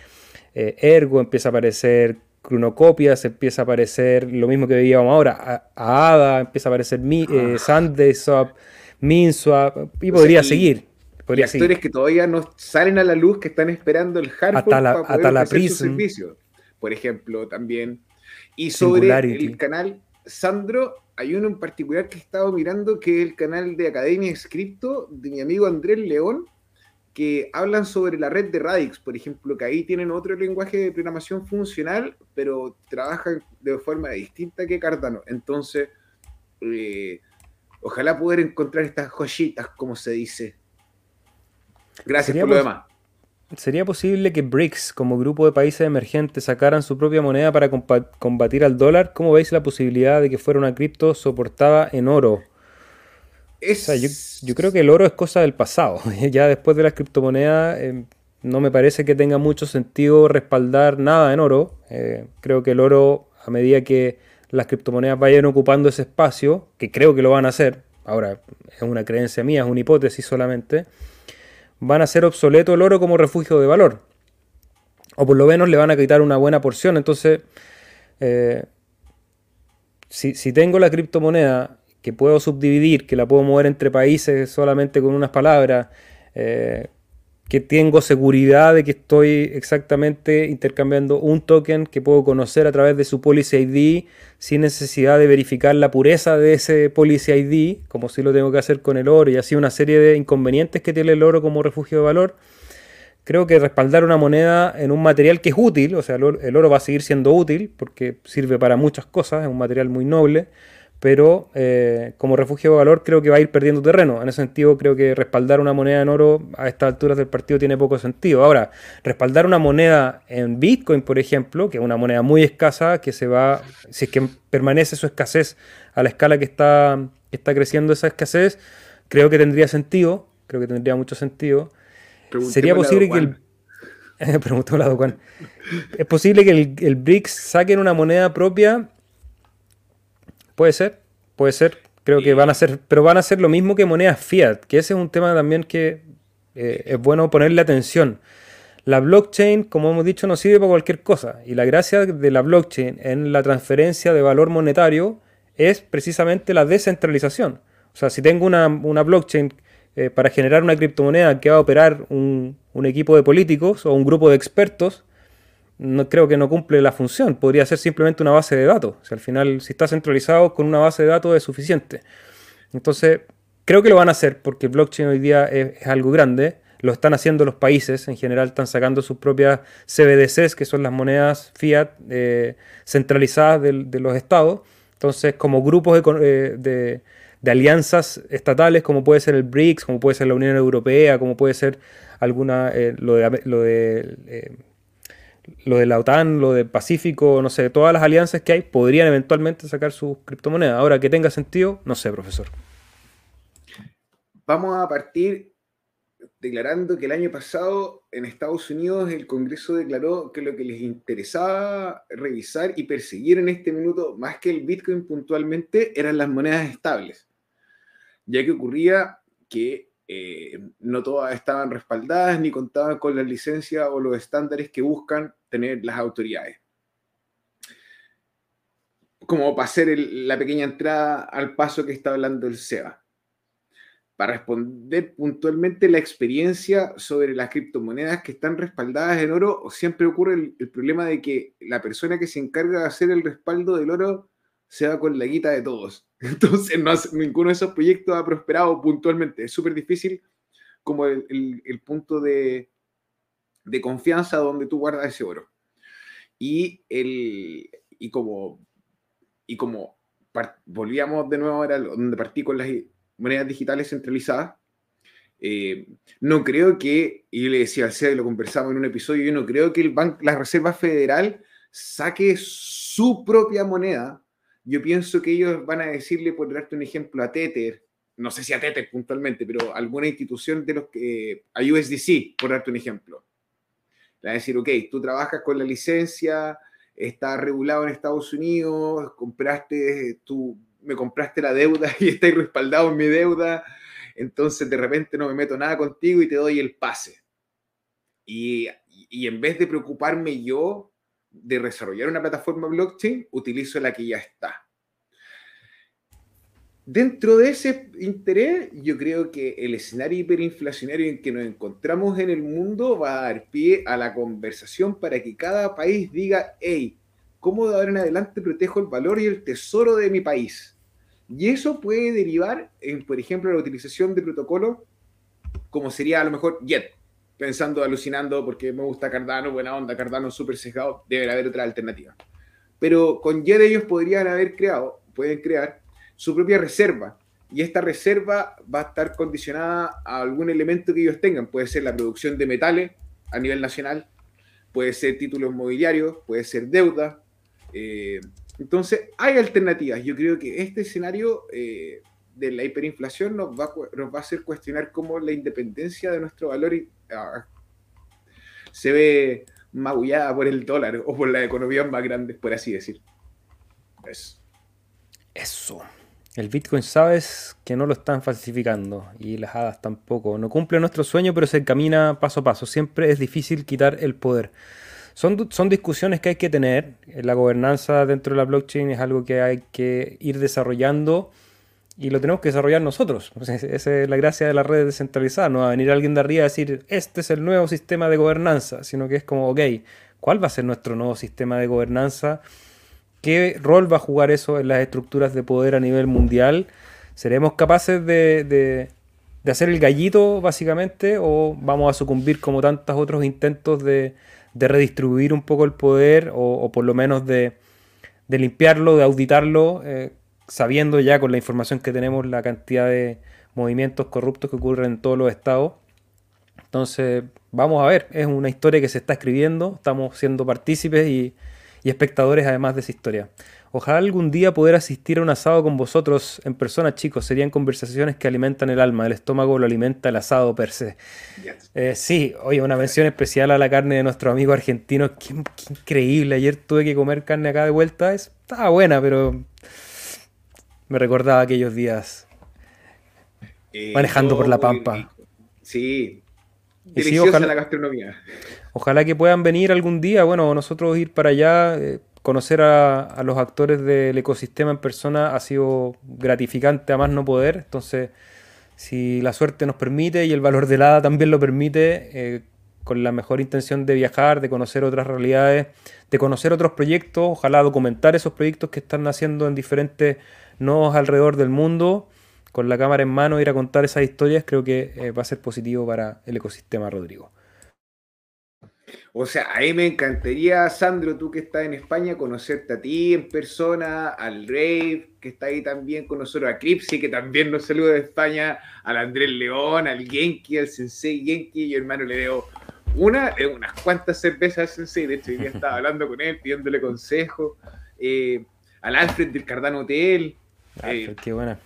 eh, Ergo, empieza a aparecer Crunocopias, empieza a aparecer lo mismo que veíamos ahora, a, ADA, empieza a aparecer Mi, eh, SandeSwap, MinSwap, y podría seguir. Podría actores que todavía no salen a la luz, que están esperando el hardware la, para poder la ofrecer su servicio. Por ejemplo, también. Y sobre el canal Sandro, hay uno en particular que he estado mirando, que es el canal de Academia Escripto de mi amigo Andrés León, que hablan sobre la red de Radix, por ejemplo, que ahí tienen otro lenguaje de programación funcional, pero trabajan de forma distinta que Cardano. Entonces, eh, ojalá poder encontrar estas joyitas, como se dice. Gracias por lo demás. ¿Sería posible que BRICS, como grupo de países emergentes, sacaran su propia moneda para combatir al dólar? ¿Cómo veis la posibilidad de que fuera una cripto soportada en oro? yo, creo que el oro es cosa del pasado. (laughs) ya después de las criptomonedas, eh, no me parece que tenga mucho sentido respaldar nada en oro. Eh, creo que el oro, a medida que las criptomonedas vayan ocupando ese espacio, que creo que lo van a hacer, ahora es una creencia mía, es una hipótesis solamente van a ser obsoleto el oro como refugio de valor. O por lo menos le van a quitar una buena porción. Entonces, eh, si, tengo la criptomoneda que puedo subdividir, que la puedo mover entre países solamente con unas palabras, eh, que tengo seguridad de que estoy exactamente intercambiando un token que puedo conocer a través de su Policy ID sin necesidad de verificar la pureza de ese Policy ID, como si lo tengo que hacer con el oro y así una serie de inconvenientes que tiene el oro como refugio de valor. Creo que respaldar una moneda en un material que es útil, o sea, el oro va a seguir siendo útil porque sirve para muchas cosas, es un material muy noble, pero eh, como refugio de valor creo que va a ir perdiendo terreno. En ese sentido, creo que respaldar una moneda en oro a estas alturas del partido tiene poco sentido. Ahora, respaldar una moneda en Bitcoin, por ejemplo, que es una moneda muy escasa, que se va, si es que permanece su escasez a la escala que está, está creciendo esa escasez, creo que tendría sentido, creo que tendría mucho sentido. Sería posible que el... (laughs) Preguntó la Es posible que el, el BRICS saquen una moneda propia Puede ser, puede ser. Creo que van a ser, pero van a ser lo mismo que monedas fiat, que ese es un tema también que eh, es bueno ponerle atención. La blockchain, como hemos dicho, no sirve para cualquier cosa. Y la gracia de la blockchain en la transferencia de valor monetario es precisamente la descentralización. O sea, si tengo una, blockchain eh, para generar una criptomoneda que va a operar un, un, equipo de políticos o un grupo de expertos, no creo que no cumple la función. Podría ser simplemente una base de datos. O al final, si está centralizado con una base de datos es suficiente. Entonces, creo que lo van a hacer porque blockchain hoy día es, algo grande. Lo están haciendo los países. En general, están sacando sus propias CBDCs, que son las monedas fiat eh, centralizadas de, los estados. Entonces, como grupos eh, de, alianzas estatales, como puede ser el BRICS, como puede ser la Unión Europea, como puede ser alguna, eh, lo de, lo de lo de la OTAN, lo de Pacífico, no sé, todas las alianzas que hay podrían eventualmente sacar sus criptomonedas. Ahora, que tenga sentido, no sé, profesor. Vamos a partir declarando que el año pasado en Estados Unidos el Congreso declaró que lo que les interesaba revisar y perseguir en este minuto, más que el Bitcoin puntualmente, eran las monedas estables, ya que ocurría que eh, no todas estaban respaldadas ni contaban con la licencia o los estándares que buscan tener las autoridades. Como para hacer la pequeña entrada al paso que está hablando el SEBA. Para responder puntualmente la experiencia sobre las criptomonedas que están respaldadas en oro, siempre ocurre el problema de que la persona que se encarga de hacer el respaldo del oro se va con la guita de todos. (laughs) Entonces, no ninguno de esos proyectos ha prosperado puntualmente. Es súper difícil como el, punto de, de, confianza donde tú guardas ese oro. Y, el, y como, y como volvíamos de nuevo ahora donde partí con las monedas digitales centralizadas, eh, no creo que, y yo le decía al CEA, lo conversamos en un episodio, yo no creo que el banco, la Reserva Federal saque su propia moneda. Yo pienso que ellos van a decirle, por darte un ejemplo, a Tether, no sé si a Tether puntualmente, pero alguna institución de los que, a USDC, por darte un ejemplo. Le a decir, ok, tú trabajas con la licencia, está regulado en Estados Unidos, compraste, tú me compraste la deuda (laughs) y estáis respaldado en mi deuda, entonces de repente no me meto nada contigo y te doy el pase. Y, y en vez de preocuparme yo de desarrollar una plataforma blockchain, utilizo la que ya está. Dentro de ese interés, yo creo que el escenario hiperinflacionario en que nos encontramos en el mundo va a dar pie a la conversación para que cada país diga, hey, ¿cómo de ahora en adelante protejo el valor y el tesoro de mi país? Y eso puede derivar en, por ejemplo, la utilización de protocolos como sería a lo mejor JET, pensando, alucinando, porque me gusta Cardano, buena onda, Cardano súper sesgado, debe haber otra alternativa. Pero con JET ellos podrían haber creado, pueden crear su propia reserva. Y esta reserva va a estar condicionada a algún elemento que ellos tengan. Puede ser la producción de metales a nivel nacional, puede ser títulos mobiliarios, puede ser deuda. Eh, entonces, hay alternativas. Yo creo que este escenario eh, de la hiperinflación nos va, nos va a hacer cuestionar cómo la independencia de nuestro valor ah, se ve magullada por el dólar o por la economía más grande, por así decir. Eso. Eso. El Bitcoin sabes que no lo están falsificando y las hadas tampoco. No cumple nuestro sueño, pero se encamina paso a paso. Siempre es difícil quitar el poder. Son, son discusiones que hay que tener. La gobernanza dentro de la blockchain es algo que hay que ir desarrollando y lo tenemos que desarrollar nosotros. (laughs) Esa es la gracia de la red descentralizada. No va a venir alguien de arriba a decir, este es el nuevo sistema de gobernanza, sino que es como, ok, ¿cuál va a ser nuestro nuevo sistema de gobernanza? ¿Qué rol va a jugar eso en las estructuras de poder a nivel mundial? ¿Seremos capaces de, hacer el gallito, básicamente, o vamos a sucumbir como tantos otros intentos de, redistribuir un poco el poder, o, por lo menos de, limpiarlo, de auditarlo, eh, sabiendo ya con la información que tenemos la cantidad de movimientos corruptos que ocurren en todos los estados? Entonces, vamos a ver, es una historia que se está escribiendo, estamos siendo partícipes y y espectadores además de esa historia. Ojalá algún día poder asistir a un asado con vosotros en persona, chicos. Serían conversaciones que alimentan el alma. El estómago lo alimenta el asado per se. Eh, sí, oye, una mención especial a la carne de nuestro amigo argentino. Qué, increíble. Ayer tuve que comer carne acá de vuelta. Estaba buena, pero me recordaba aquellos días eh, manejando por la pampa. Sí, deliciosa la gastronomía. Ojalá que puedan venir algún día, bueno, nosotros ir para allá, eh, conocer a, los actores del ecosistema en persona ha sido gratificante a más no poder, entonces si la suerte nos permite y el valor del hada también lo permite, eh, con la mejor intención de viajar, de conocer otras realidades, de conocer otros proyectos, ojalá documentar esos proyectos que están naciendo en diferentes nodos alrededor del mundo, con la cámara en mano, ir a contar esas historias, creo que eh, va a ser positivo para el ecosistema, Rodrigo. O sea, a mí me encantaría, Sandro, tú que estás en España, conocerte a ti en persona, al Rave, que está ahí también con nosotros, a Cripsy, que también nos saluda de España, al Andrés León, al Genki, al Sensei Genki, yo hermano le debo una, eh, unas cuantas cervezas al Sensei, de hecho ya (laughs) estaba hablando con él, pidiéndole consejo, eh, al Alfred del Cardano Hotel. Alfred, eh, qué buena.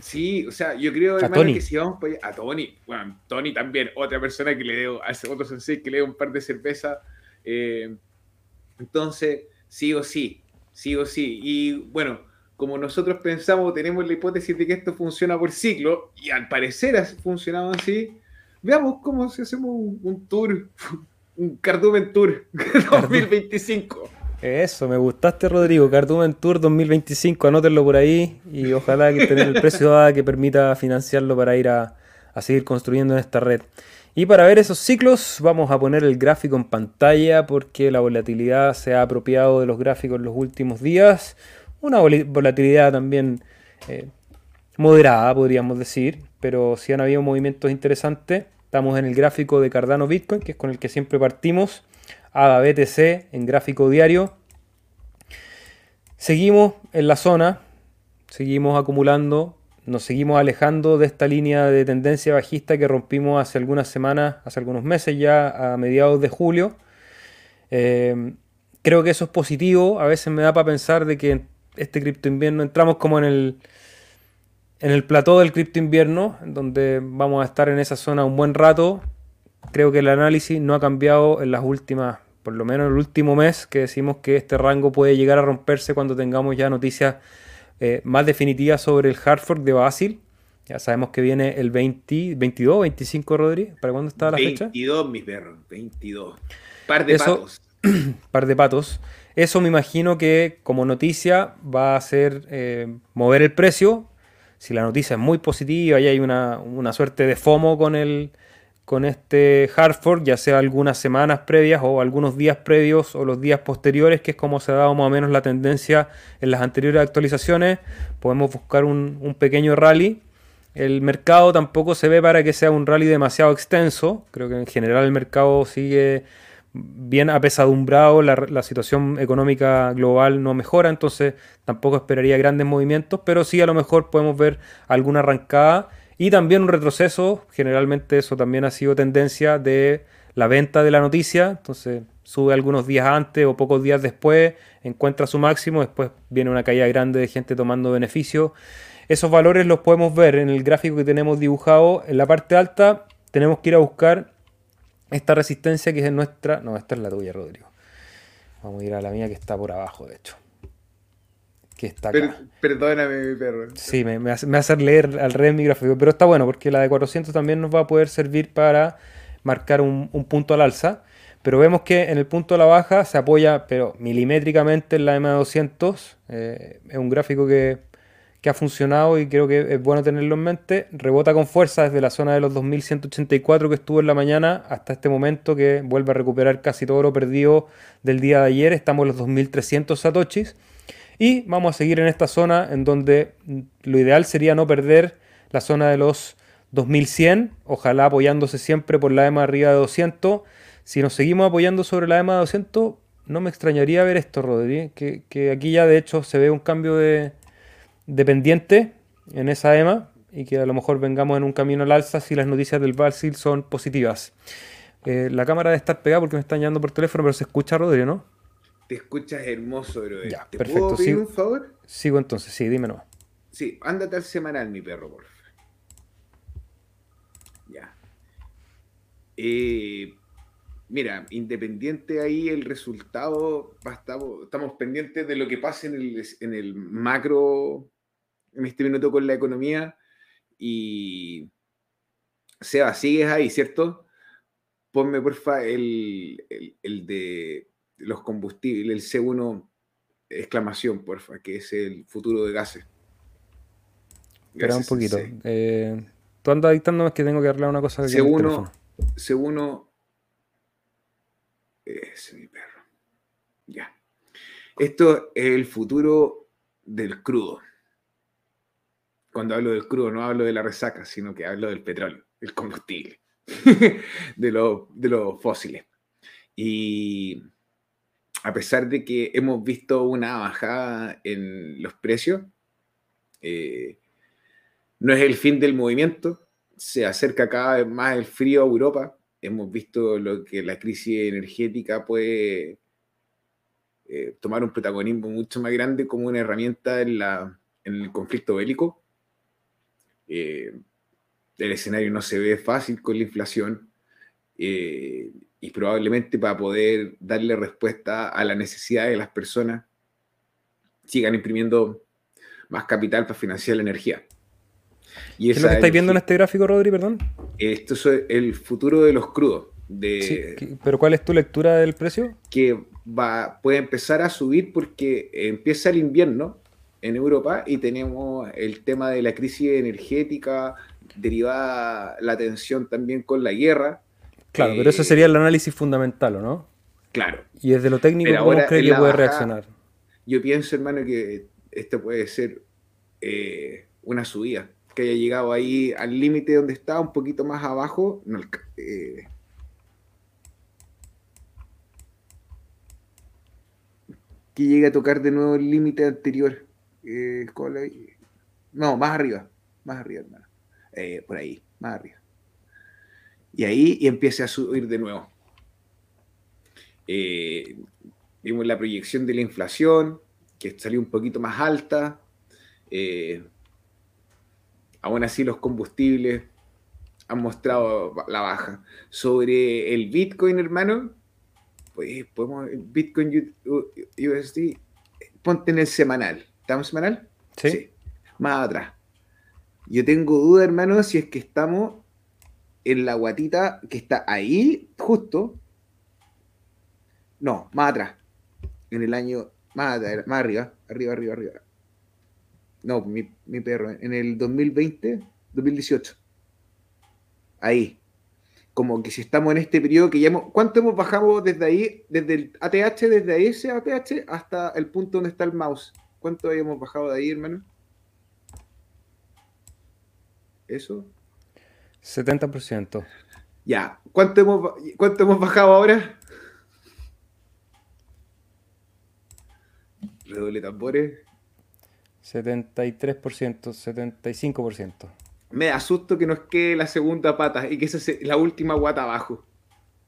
Sí, o sea, yo creo, hermano, que si vamos a Tony, bueno, Tony también, otra persona que le debo, a ese otro sensei que le debo un par de cerveza. Eh, entonces, sí o sí, sí o sí. Y bueno, como nosotros pensamos, tenemos la hipótesis de que esto funciona por ciclo, y al parecer ha funcionado así, veamos cómo si hacemos un, un tour, (laughs) un Cardumen Tour (laughs) 2025. Eso, me gustaste Rodrigo, Cardumen Tour 2025, anótenlo por ahí y ojalá que tenga el precio (laughs) que permita financiarlo para ir a, seguir construyendo en esta red. Y para ver esos ciclos vamos a poner el gráfico en pantalla porque la volatilidad se ha apropiado de los gráficos en los últimos días. Una volatilidad también eh, moderada, podríamos decir, pero si han habido movimientos interesantes. Estamos en el gráfico de Cardano Bitcoin, que es con el que siempre partimos. ADA BTC en gráfico diario. Seguimos en la zona, seguimos acumulando, nos seguimos alejando de esta línea de tendencia bajista que rompimos hace algunas semanas, hace algunos meses ya, a mediados de julio. Eh, creo que eso es positivo. A veces me da para pensar de que este cripto invierno entramos como en el, en el plató del cripto invierno, donde vamos a estar en esa zona un buen rato. Creo que el análisis no ha cambiado en las últimas, por lo menos en el último mes, que decimos que este rango puede llegar a romperse cuando tengamos ya noticias eh, más definitivas sobre el hard fork de Basil. Ya sabemos que viene el 20, 22, 25, Rodri. ¿Para cuándo está la fecha? 22, mis perros, 22. Par de patos. (clears throat) par de patos. Eso me imagino que como noticia va a ser eh, mover el precio. Si la noticia es muy positiva y hay una, una suerte de FOMO con, el, con este Hartford, ya sea algunas semanas previas o algunos días previos o los días posteriores, que es como se ha dado más o menos la tendencia en las anteriores actualizaciones, podemos buscar un, pequeño rally. El mercado tampoco se ve para que sea un rally demasiado extenso. Creo que en general el mercado sigue bien apesadumbrado, la, la, situación económica global no mejora, entonces tampoco esperaría grandes movimientos, pero sí a lo mejor podemos ver alguna arrancada y también un retroceso, generalmente eso también ha sido tendencia de la venta de la noticia, entonces sube algunos días antes o pocos días después, encuentra su máximo, después viene una caída grande de gente tomando beneficio. Esos valores los podemos ver en el gráfico que tenemos dibujado en la parte alta, tenemos que ir a buscar esta resistencia que es nuestra. No, esta es la tuya, Rodrigo. Vamos a ir a la mía que está por abajo, de hecho. Que está acá. perdóname, mi perro. Sí, me, me, hace, leer al revés mi gráfico. Pero está bueno porque la de 400 también nos va a poder servir para marcar un, un punto al alza. Pero vemos que en el punto a la baja se apoya, pero milimétricamente en la M200. Eh, es un gráfico que que ha funcionado y creo que es bueno tenerlo en mente. Rebota con fuerza desde la zona de los 2184 que estuvo en la mañana hasta este momento que vuelve a recuperar casi todo lo perdido del día de ayer. Estamos en los 2300 satoshis. Y vamos a seguir en esta zona en donde lo ideal sería no perder la zona de los 2100, ojalá apoyándose siempre por la EMA arriba de 200. Si nos seguimos apoyando sobre la EMA de 200, no me extrañaría ver esto, Rodri, que, que aquí ya de hecho se ve un cambio de, dependiente en esa EMA y que a lo mejor vengamos en un camino al alza si las noticias del Basil son positivas. Eh, la cámara debe estar pegada porque me están llamando por teléfono, pero se escucha, Rodrigo, ¿no? Te escuchas hermoso, bro. Ya, ¿Te perfecto. puedo pedir sigo, un favor? Sigo entonces, sí, dímelo. Sí, ándate al semanal, mi perro, por favor. Ya. Eh, mira, independiente ahí el resultado, estamos, estamos pendientes de lo que pase en el, en el macro en este minuto con la economía. Y Seba, sigues ahí, ¿cierto? Ponme porfa el, el, el de los combustibles, el C1 exclamación, porfa, que es el futuro de gases. Espera un poquito. Eh, tú andas dictándome que tengo que arreglar una cosa. C1, C1, ese mi perro. Ya. Esto es el futuro del crudo cuando hablo del crudo no hablo de la resaca, sino que hablo del petróleo, el combustible, (laughs) de, lo, de los fósiles. Y a pesar de que hemos visto una bajada en los precios, eh, no es el fin del movimiento, se acerca cada vez más el frío a Europa, hemos visto lo que la crisis energética puede eh, tomar un protagonismo mucho más grande como una herramienta en, la, en el conflicto bélico. Eh, el escenario no se ve fácil con la inflación y probablemente para poder darle respuesta a la necesidad de las personas sigan imprimiendo más capital para financiar la energía. Y ¿Qué es lo que estáis viendo en este gráfico, Rodri, perdón? Esto es el futuro de los crudos. De, sí, ¿Pero cuál es tu lectura del precio? Que va, puede empezar a subir porque empieza el invierno en Europa y tenemos el tema de la crisis energética derivada la tensión también con la guerra. Claro, pero ese sería el análisis fundamental, ¿o no? Claro. Y desde lo técnico, ¿cómo cree que puede reaccionar? Yo pienso, hermano, que esto puede ser eh, una subida, que haya llegado ahí al límite donde está, un poquito más abajo. No, eh, que llegue a tocar de nuevo el límite anterior. Eh, no, más arriba, más arriba, hermano. Eh, por ahí, más arriba. Y ahí y empiece a subir de nuevo. Eh, vimos la proyección de la inflación, que salió un poquito más alta. Eh, aún así los combustibles han mostrado la baja. Sobre el Bitcoin, hermano, pues podemos, Bitcoin USD, ponte en el semanal. ¿Estamos semanal? Sí. Más atrás. Yo tengo duda, hermano, si es que estamos en la guatita que está ahí, justo. No, más atrás. En el año, más, más arriba, arriba, arriba, arriba. No, mi, mi perro, en el 2020, 2018. Ahí. Como que si estamos en este periodo que ya hemos. ¿Cuánto hemos bajado desde ahí? Desde el ATH, desde ese ATH hasta el punto donde está el mouse. ¿Cuánto hemos bajado de ahí, hermano? ¿Eso? 70%. Ya. ¿Cuánto hemos, cuánto hemos bajado ahora? Redoble tambores. 73%, 75%. Me asusto que nos quede la segunda pata y que esa sea la última guata abajo.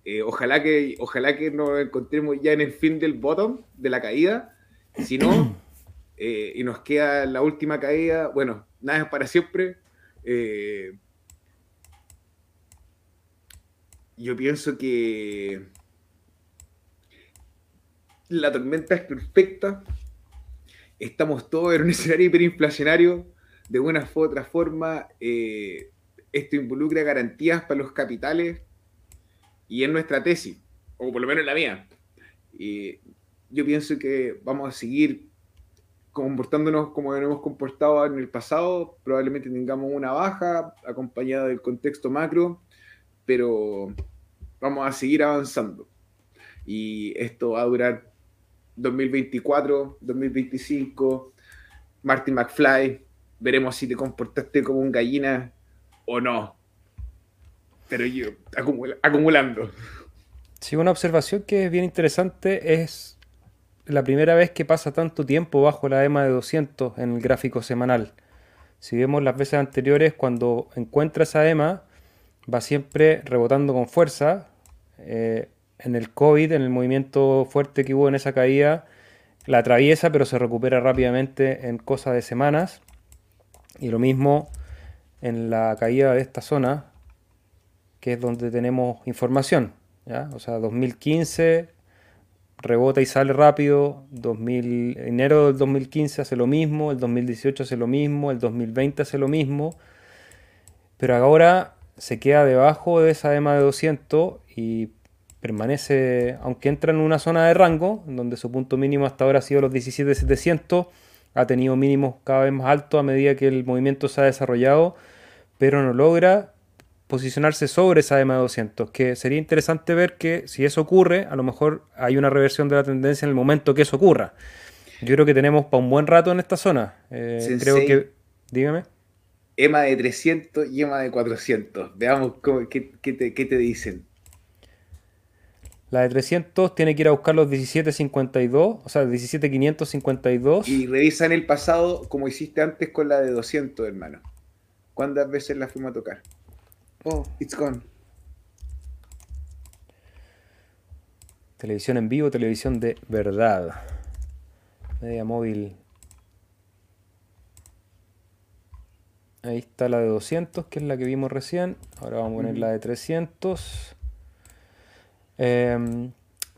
Eh, ojalá, que, ojalá que nos encontremos ya en el fin del bottom, de la caída. Si no, (clears throat) eh, y nos queda la última caída, bueno, nada es para siempre. Eh, yo pienso que la tormenta es perfecta. Estamos todos en un (laughs) escenario hiperinflacionario. De una u otra forma, eh, esto involucra garantías para los capitales y en nuestra tesis, o por lo menos en la mía. yo pienso que vamos a seguir comportándonos como nos hemos comportado en el pasado, probablemente tengamos una baja acompañada del contexto macro, pero vamos a seguir avanzando. Y esto va a durar 2024, 2025. Martin McFly, veremos si te comportaste como un gallina o no. Pero yo, acumulando. Sí, una observación que es bien interesante es la primera vez que pasa tanto tiempo bajo la EMA de 200 en el gráfico semanal. Si vemos las veces anteriores, cuando encuentra esa EMA, va siempre rebotando con fuerza. Eh, en el COVID, en el movimiento fuerte que hubo en esa caída, la atraviesa, pero se recupera rápidamente en cosas de semanas. Y lo mismo en la caída de esta zona, que es donde tenemos información. O sea, 2015 rebota y sale rápido. 2000, enero del 2015 hace lo mismo, el 2018 hace lo mismo, el 2020 hace lo mismo. Pero ahora se queda debajo de esa EMA de 200 y permanece, aunque entra en una zona de rango, donde su punto mínimo hasta ahora ha sido los 17.700, ha tenido mínimos cada vez más altos a medida que el movimiento se ha desarrollado, pero no logra posicionarse sobre esa EMA 200, que sería interesante ver que si eso ocurre, a lo mejor hay una reversión de la tendencia en el momento que eso ocurra. Yo creo que tenemos para un buen rato en esta zona. Eh, creo que... Dígame. EMA de 300 y EMA de 400. Veamos qué, te, qué te dicen. La de 300 tiene que ir a buscar los 1752, o sea, 17552. Y revisa en el pasado como hiciste antes con la de 200, hermano. ¿Cuántas veces la fuimos a tocar? Oh, it's gone. Televisión en vivo, televisión de verdad. Media móvil. Ahí está la de 200, que es la que vimos recién. Ahora vamos a poner la de 300. Em,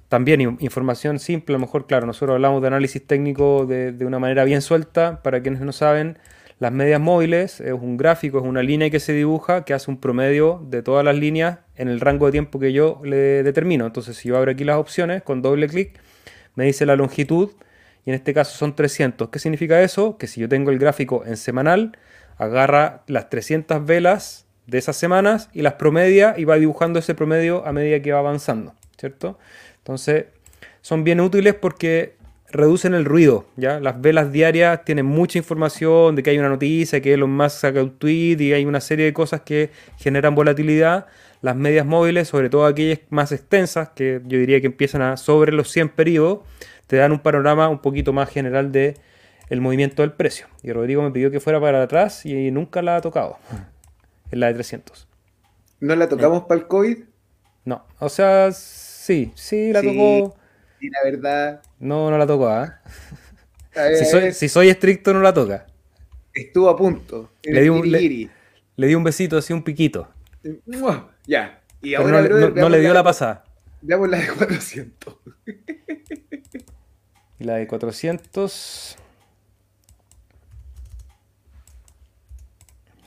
también información simple, a lo mejor, claro, nosotros hablamos de análisis técnico de, de, una manera bien suelta, para quienes no saben, las medias móviles es un gráfico, es una línea que se dibuja que hace un promedio de todas las líneas en el rango de tiempo que yo le determino. Entonces, si yo abro aquí las opciones con doble clic, me dice la longitud y en este caso son 300. ¿Qué significa eso? Que si yo tengo el gráfico en semanal, agarra las 300 velas de esas semanas y las promedia y va dibujando ese promedio a medida que va avanzando, ¿cierto? Entonces, son bien útiles porque reducen el ruido, ¿ya? Las velas diarias tienen mucha información de que hay una noticia, que Elon Musk saca un tweet y hay una serie de cosas que generan volatilidad. Las medias móviles, sobre todo aquellas más extensas, que yo diría que empiezan a sobre los 100 periodos, te dan un panorama un poquito más general de el movimiento del precio. Y Rodrigo me pidió que fuera para atrás y nunca la ha tocado. En la de 300. ¿No la tocamos para el COVID? No, o sea, sí, sí la Sí, tocó. Y la verdad, No, no la tocó, ¿ah? (laughs) Si soy, ver, si soy estricto, no la toca. estuvo a punto. Le di, un, le, guiri-guiri. le di un besito así, un piquito. Ya. Y Pero ahora, no, le- brother, no- no veamos le dio la pasada. Veamos la de 400. Y (laughs) la de 400.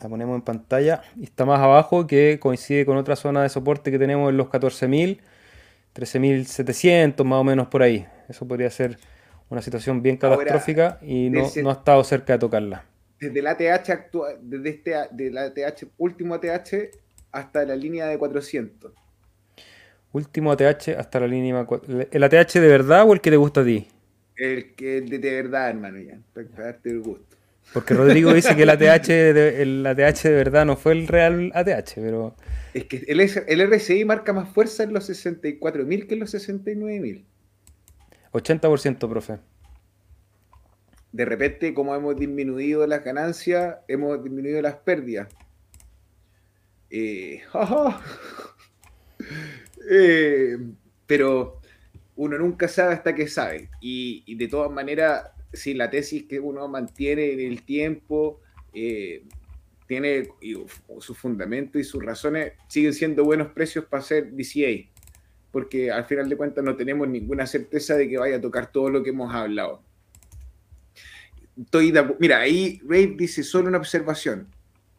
La ponemos en pantalla. Y está más abajo que coincide con otra zona de soporte que tenemos en los 14.000. 13.700 más o menos por ahí. Eso podría ser una situación bien Ahora, catastrófica y no, desde- no ha estado cerca de tocarla. Desde el ATH actual, desde este del ATH, último ATH hasta la línea de 400. Último ATH hasta la línea. ¿El ATH de verdad o el que te gusta a ti? El que de, de verdad, hermano, ya. Para darte el gusto. Porque Rodrigo dice que el ATH, de, el ATH de verdad no fue el real ATH, pero Es que el, el RSI marca más fuerza en los 64.000 que en los 69.000. 80%, profe. De repente, como hemos disminuido las ganancias, hemos disminuido las pérdidas. Eh. (laughs) Eh, pero uno nunca sabe hasta que sabe. Y, y de todas maneras, si la tesis que uno mantiene en el tiempo eh, tiene su fundamento y sus razones, siguen siendo buenos precios para hacer DCA. Porque al final de cuentas no tenemos ninguna certeza de que vaya a tocar todo lo que hemos hablado. Mira, ahí Rave dice solo una observación.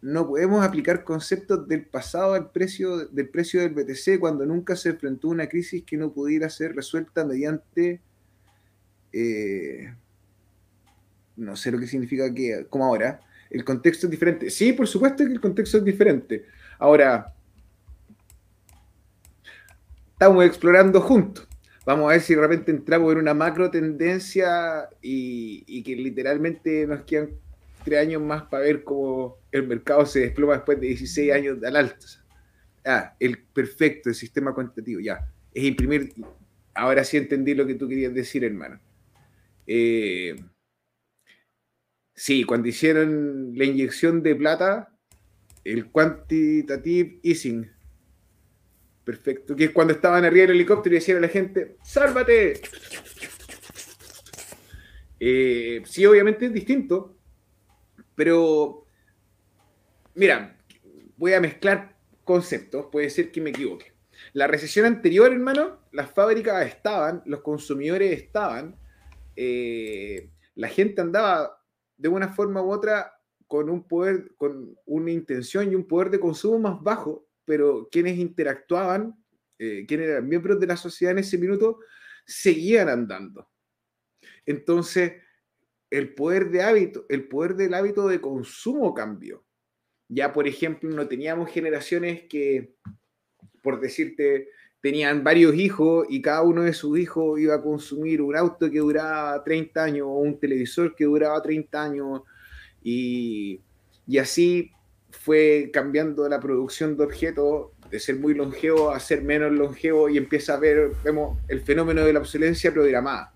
No podemos aplicar conceptos del pasado al precio del precio del BTC cuando nunca se enfrentó una crisis que no pudiera ser resuelta mediante eh, no sé lo que significa que como ahora el contexto es diferente. Sí, por supuesto que el contexto es diferente. Ahora estamos explorando juntos. Vamos a ver si de repente entramos en una macro tendencia y, que literalmente nos quedan tres años más para ver cómo el mercado se desploma después de 16 años al alto. Ah, el perfecto, el sistema cuantitativo, ya. Es imprimir. Ahora sí entendí lo que tú querías decir, hermano. Eh, sí, cuando hicieron la inyección de plata, el quantitative easing, Perfecto. Que es cuando estaban arriba del helicóptero y decían a la gente, ¡sálvate! Eh, sí, obviamente es distinto, pero mira, voy a mezclar conceptos, puede ser que me equivoque. La recesión anterior, hermano, las fábricas estaban, los consumidores estaban, eh, la gente andaba de una forma u otra con un poder, con una intención y un poder de consumo más bajo pero quienes interactuaban, eh, quienes eran miembros de la sociedad en ese minuto, seguían andando. Entonces, el poder de hábito, el poder del hábito de consumo cambió. Ya, por ejemplo, no teníamos generaciones que, por decirte, tenían varios hijos y cada uno de sus hijos iba a consumir un auto que duraba 30 años o un televisor que duraba 30 años y, y así fue cambiando la producción de objetos de ser muy longevo a ser menos longevo y empieza a ver, vemos el fenómeno de la obsolescencia programada.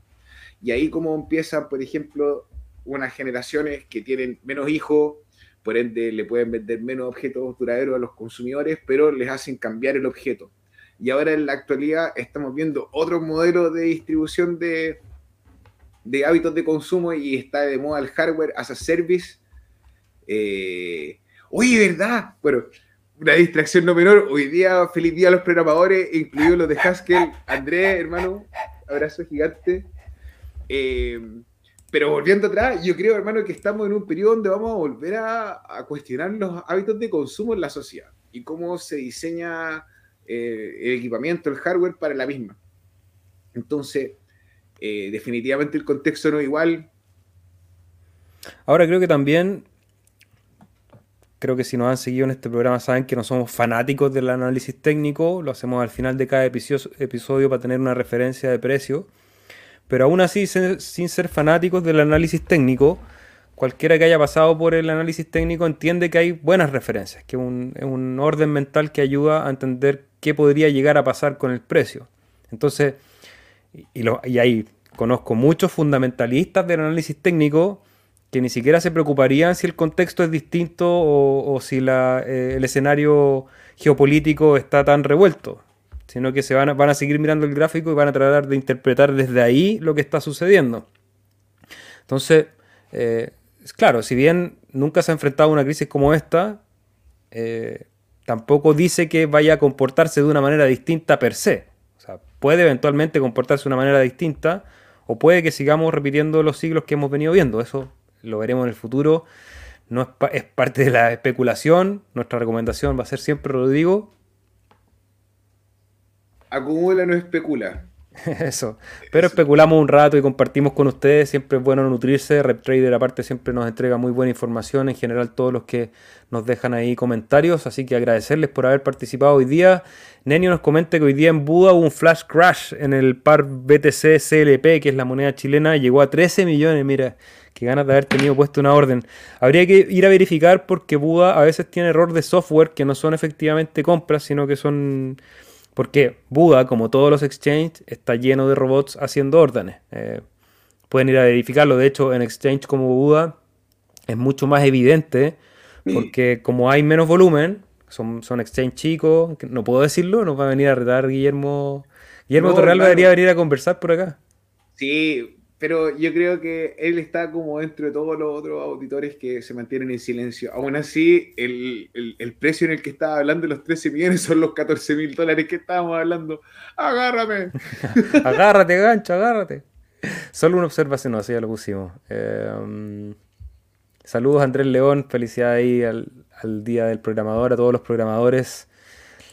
Y ahí como empiezan, por ejemplo, unas generaciones que tienen menos hijos, por ende le pueden vender menos objetos duraderos a los consumidores, pero les hacen cambiar el objeto. Y ahora en la actualidad estamos viendo otro modelo de distribución de, de hábitos de consumo y está de moda el hardware as a service. Eh, Oye, ¿verdad? Bueno, una distracción no menor. Hoy día, feliz día a los programadores, incluidos los de Haskell. Andrés, hermano, abrazo gigante. Eh, pero volviendo atrás, yo creo, hermano, que estamos en un periodo donde vamos a volver a, a cuestionar los hábitos de consumo en la sociedad y cómo se diseña eh, el equipamiento, el hardware para la misma. Entonces, eh, definitivamente el contexto no es igual. Ahora creo que también Creo que si nos han seguido en este programa saben que no somos fanáticos del análisis técnico, lo hacemos al final de cada episodio, para tener una referencia de precio. Pero aún así, sin ser fanáticos del análisis técnico, cualquiera que haya pasado por el análisis técnico entiende que hay buenas referencias, que es un orden mental que ayuda a entender qué podría llegar a pasar con el precio. Entonces, y, hay conozco muchos fundamentalistas del análisis técnico que ni siquiera se preocuparían si el contexto es distinto o, si eh, el escenario geopolítico está tan revuelto, sino que se van a, van a seguir mirando el gráfico y van a tratar de interpretar desde ahí lo que está sucediendo. Entonces, eh, claro, si bien nunca se ha enfrentado a una crisis como esta, eh, tampoco dice que vaya a comportarse de una manera distinta per se. O sea, puede eventualmente comportarse de una manera distinta o puede que sigamos repitiendo los siglos que hemos venido viendo. Eso lo veremos en el futuro. No es, es parte de la especulación. Nuestra recomendación va a ser siempre, Rodrigo, Acumula, no especula. (laughs) Eso. Pero especulamos un rato y compartimos con ustedes. Siempre es bueno nutrirse. RepTrader aparte siempre nos entrega muy buena información. En general todos los que nos dejan ahí comentarios. Así que agradecerles por haber participado hoy día. Nenio nos comenta que hoy día en Buda hubo un flash crash en el par BTC CLP, que es la moneda chilena. Llegó a 13 millones. Mira, qué ganas de haber tenido puesto una orden. Habría que ir a verificar porque Buda a veces tiene error de software que no son efectivamente compras, sino que son... Porque Buda, como todos los exchanges, está lleno de robots haciendo órdenes. Eh, pueden ir a verificarlo. De hecho, en exchange como Buda es mucho más evidente porque como hay menos volumen, son, son exchange chicos, no puedo decirlo, nos va a venir a retar Guillermo. Guillermo No, Torreal claro. debería venir a conversar por acá. Sí, pero yo creo que él está como dentro de todos los otros auditores que se mantienen en silencio. Aún así, el, el- precio en el que estaba hablando los 13 millones son los 14 mil dólares que estábamos hablando. ¡Agárrame! (laughs) agárrate, gancho, agárrate. Solo una observación, así ya lo pusimos. Eh, um, saludos Andrés León, felicidades ahí al, al Día del Programador, a todos los programadores.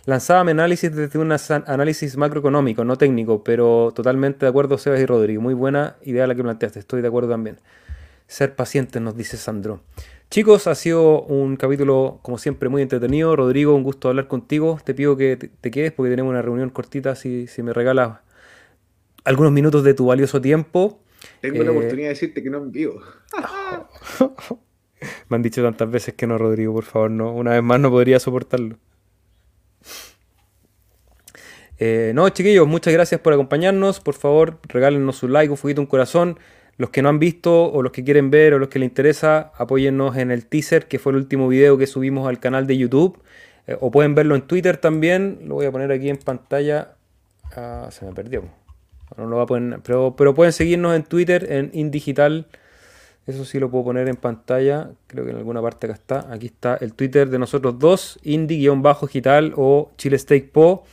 Lanzaba mi análisis desde un análisis macroeconómico, no técnico, pero totalmente de acuerdo Sebas y Rodrigo. Muy buena idea la que planteaste, estoy de acuerdo también. Ser pacientes, nos dice Sandro. Chicos, ha sido un capítulo, como siempre, muy entretenido. Rodrigo, un gusto hablar contigo. Te pido que te, te quedes porque tenemos una reunión cortita, si, si me regalas algunos minutos de tu valioso tiempo. Tengo la Eh, oportunidad de decirte que no en vivo. (laughs) Me han dicho tantas veces que no, Rodrigo, por favor, no. Una vez más no podría soportarlo. Eh, no, chiquillos, muchas gracias por acompañarnos. Por favor, regálenos un like, un fueguito, un corazón. Los que no han visto, o los que quieren ver, o los que les interesa, apóyennos en el teaser, que fue el último video que subimos al canal de YouTube. Eh, o pueden verlo en Twitter también. Lo voy a poner aquí en pantalla. Ah, se me perdió. No lo va a poner, pero, pero pueden seguirnos en Twitter, en Indigital. Eso sí lo puedo poner en pantalla. Creo que en alguna parte acá está. Aquí está el Twitter de nosotros dos, Indie-Digital o Chile Steak Po,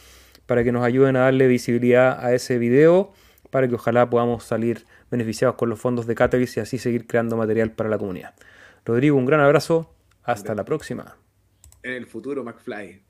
para que nos ayuden a darle visibilidad a ese video, para que ojalá podamos salir beneficiados con los fondos de Catalyst y así seguir creando material para la comunidad. Rodrigo, un gran abrazo. Hasta la próxima. En el futuro, McFly.